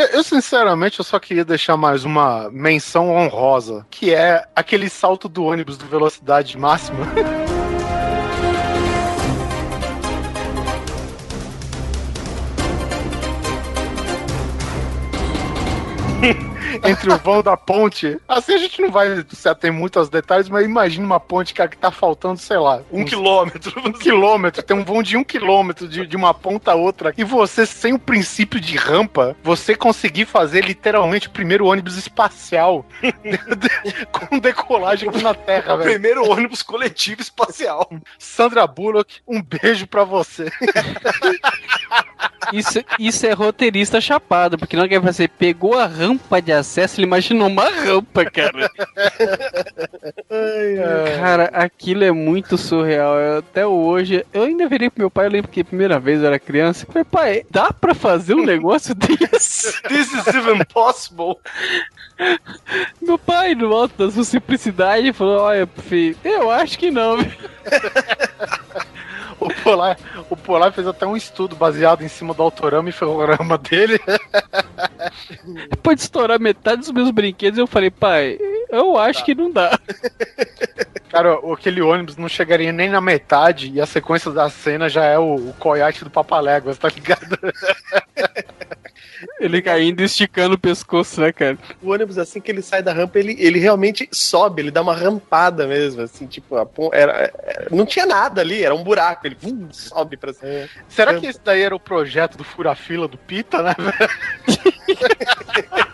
Eu, eu, sinceramente, eu só queria deixar mais uma menção honrosa, que é aquele salto do ônibus do velocidade máxima. Entre o vão da ponte. Assim a gente não vai se ater muito aos detalhes, mas imagina uma ponte, cara, que tá faltando, sei lá, Um uns quilômetro. um quilômetro, tem um vão de um quilômetro de, de uma ponta a outra, e você, sem o princípio de rampa, você conseguir fazer literalmente o primeiro ônibus espacial com decolagem aqui na Terra, O velho. primeiro ônibus coletivo espacial. Sandra Bullock, um beijo pra você. Isso, isso é roteirista chapado, porque não quer você pegou a rampa de acesso, ele imaginou uma rampa, cara. Cara, aquilo é muito surreal. Eu, até hoje, eu ainda virei pro meu pai, eu lembro que a primeira vez eu era criança, eu falei, pai, dá pra fazer um negócio desse? This is even possible. Meu pai, no alto da sua simplicidade, falou, olha, filho, eu acho que não. O Polar, o Polar fez até um estudo baseado em cima do autorama e ferrorama dele. Depois de estourar metade dos meus brinquedos, eu falei, pai, eu acho que não dá. Cara, aquele ônibus não chegaria nem na metade e a sequência da cena já é o, o coiote do Papaléguas, tá ligado? Ele caindo e esticando o pescoço, né, cara? O ônibus, assim que ele sai da rampa, ele, ele realmente sobe, ele dá uma rampada mesmo, assim, tipo, era, era- não tinha nada ali, era um buraco, ele vum, sobe pra cima. Será que esse daí era o projeto do Fura-Fila do Pita, né? velho?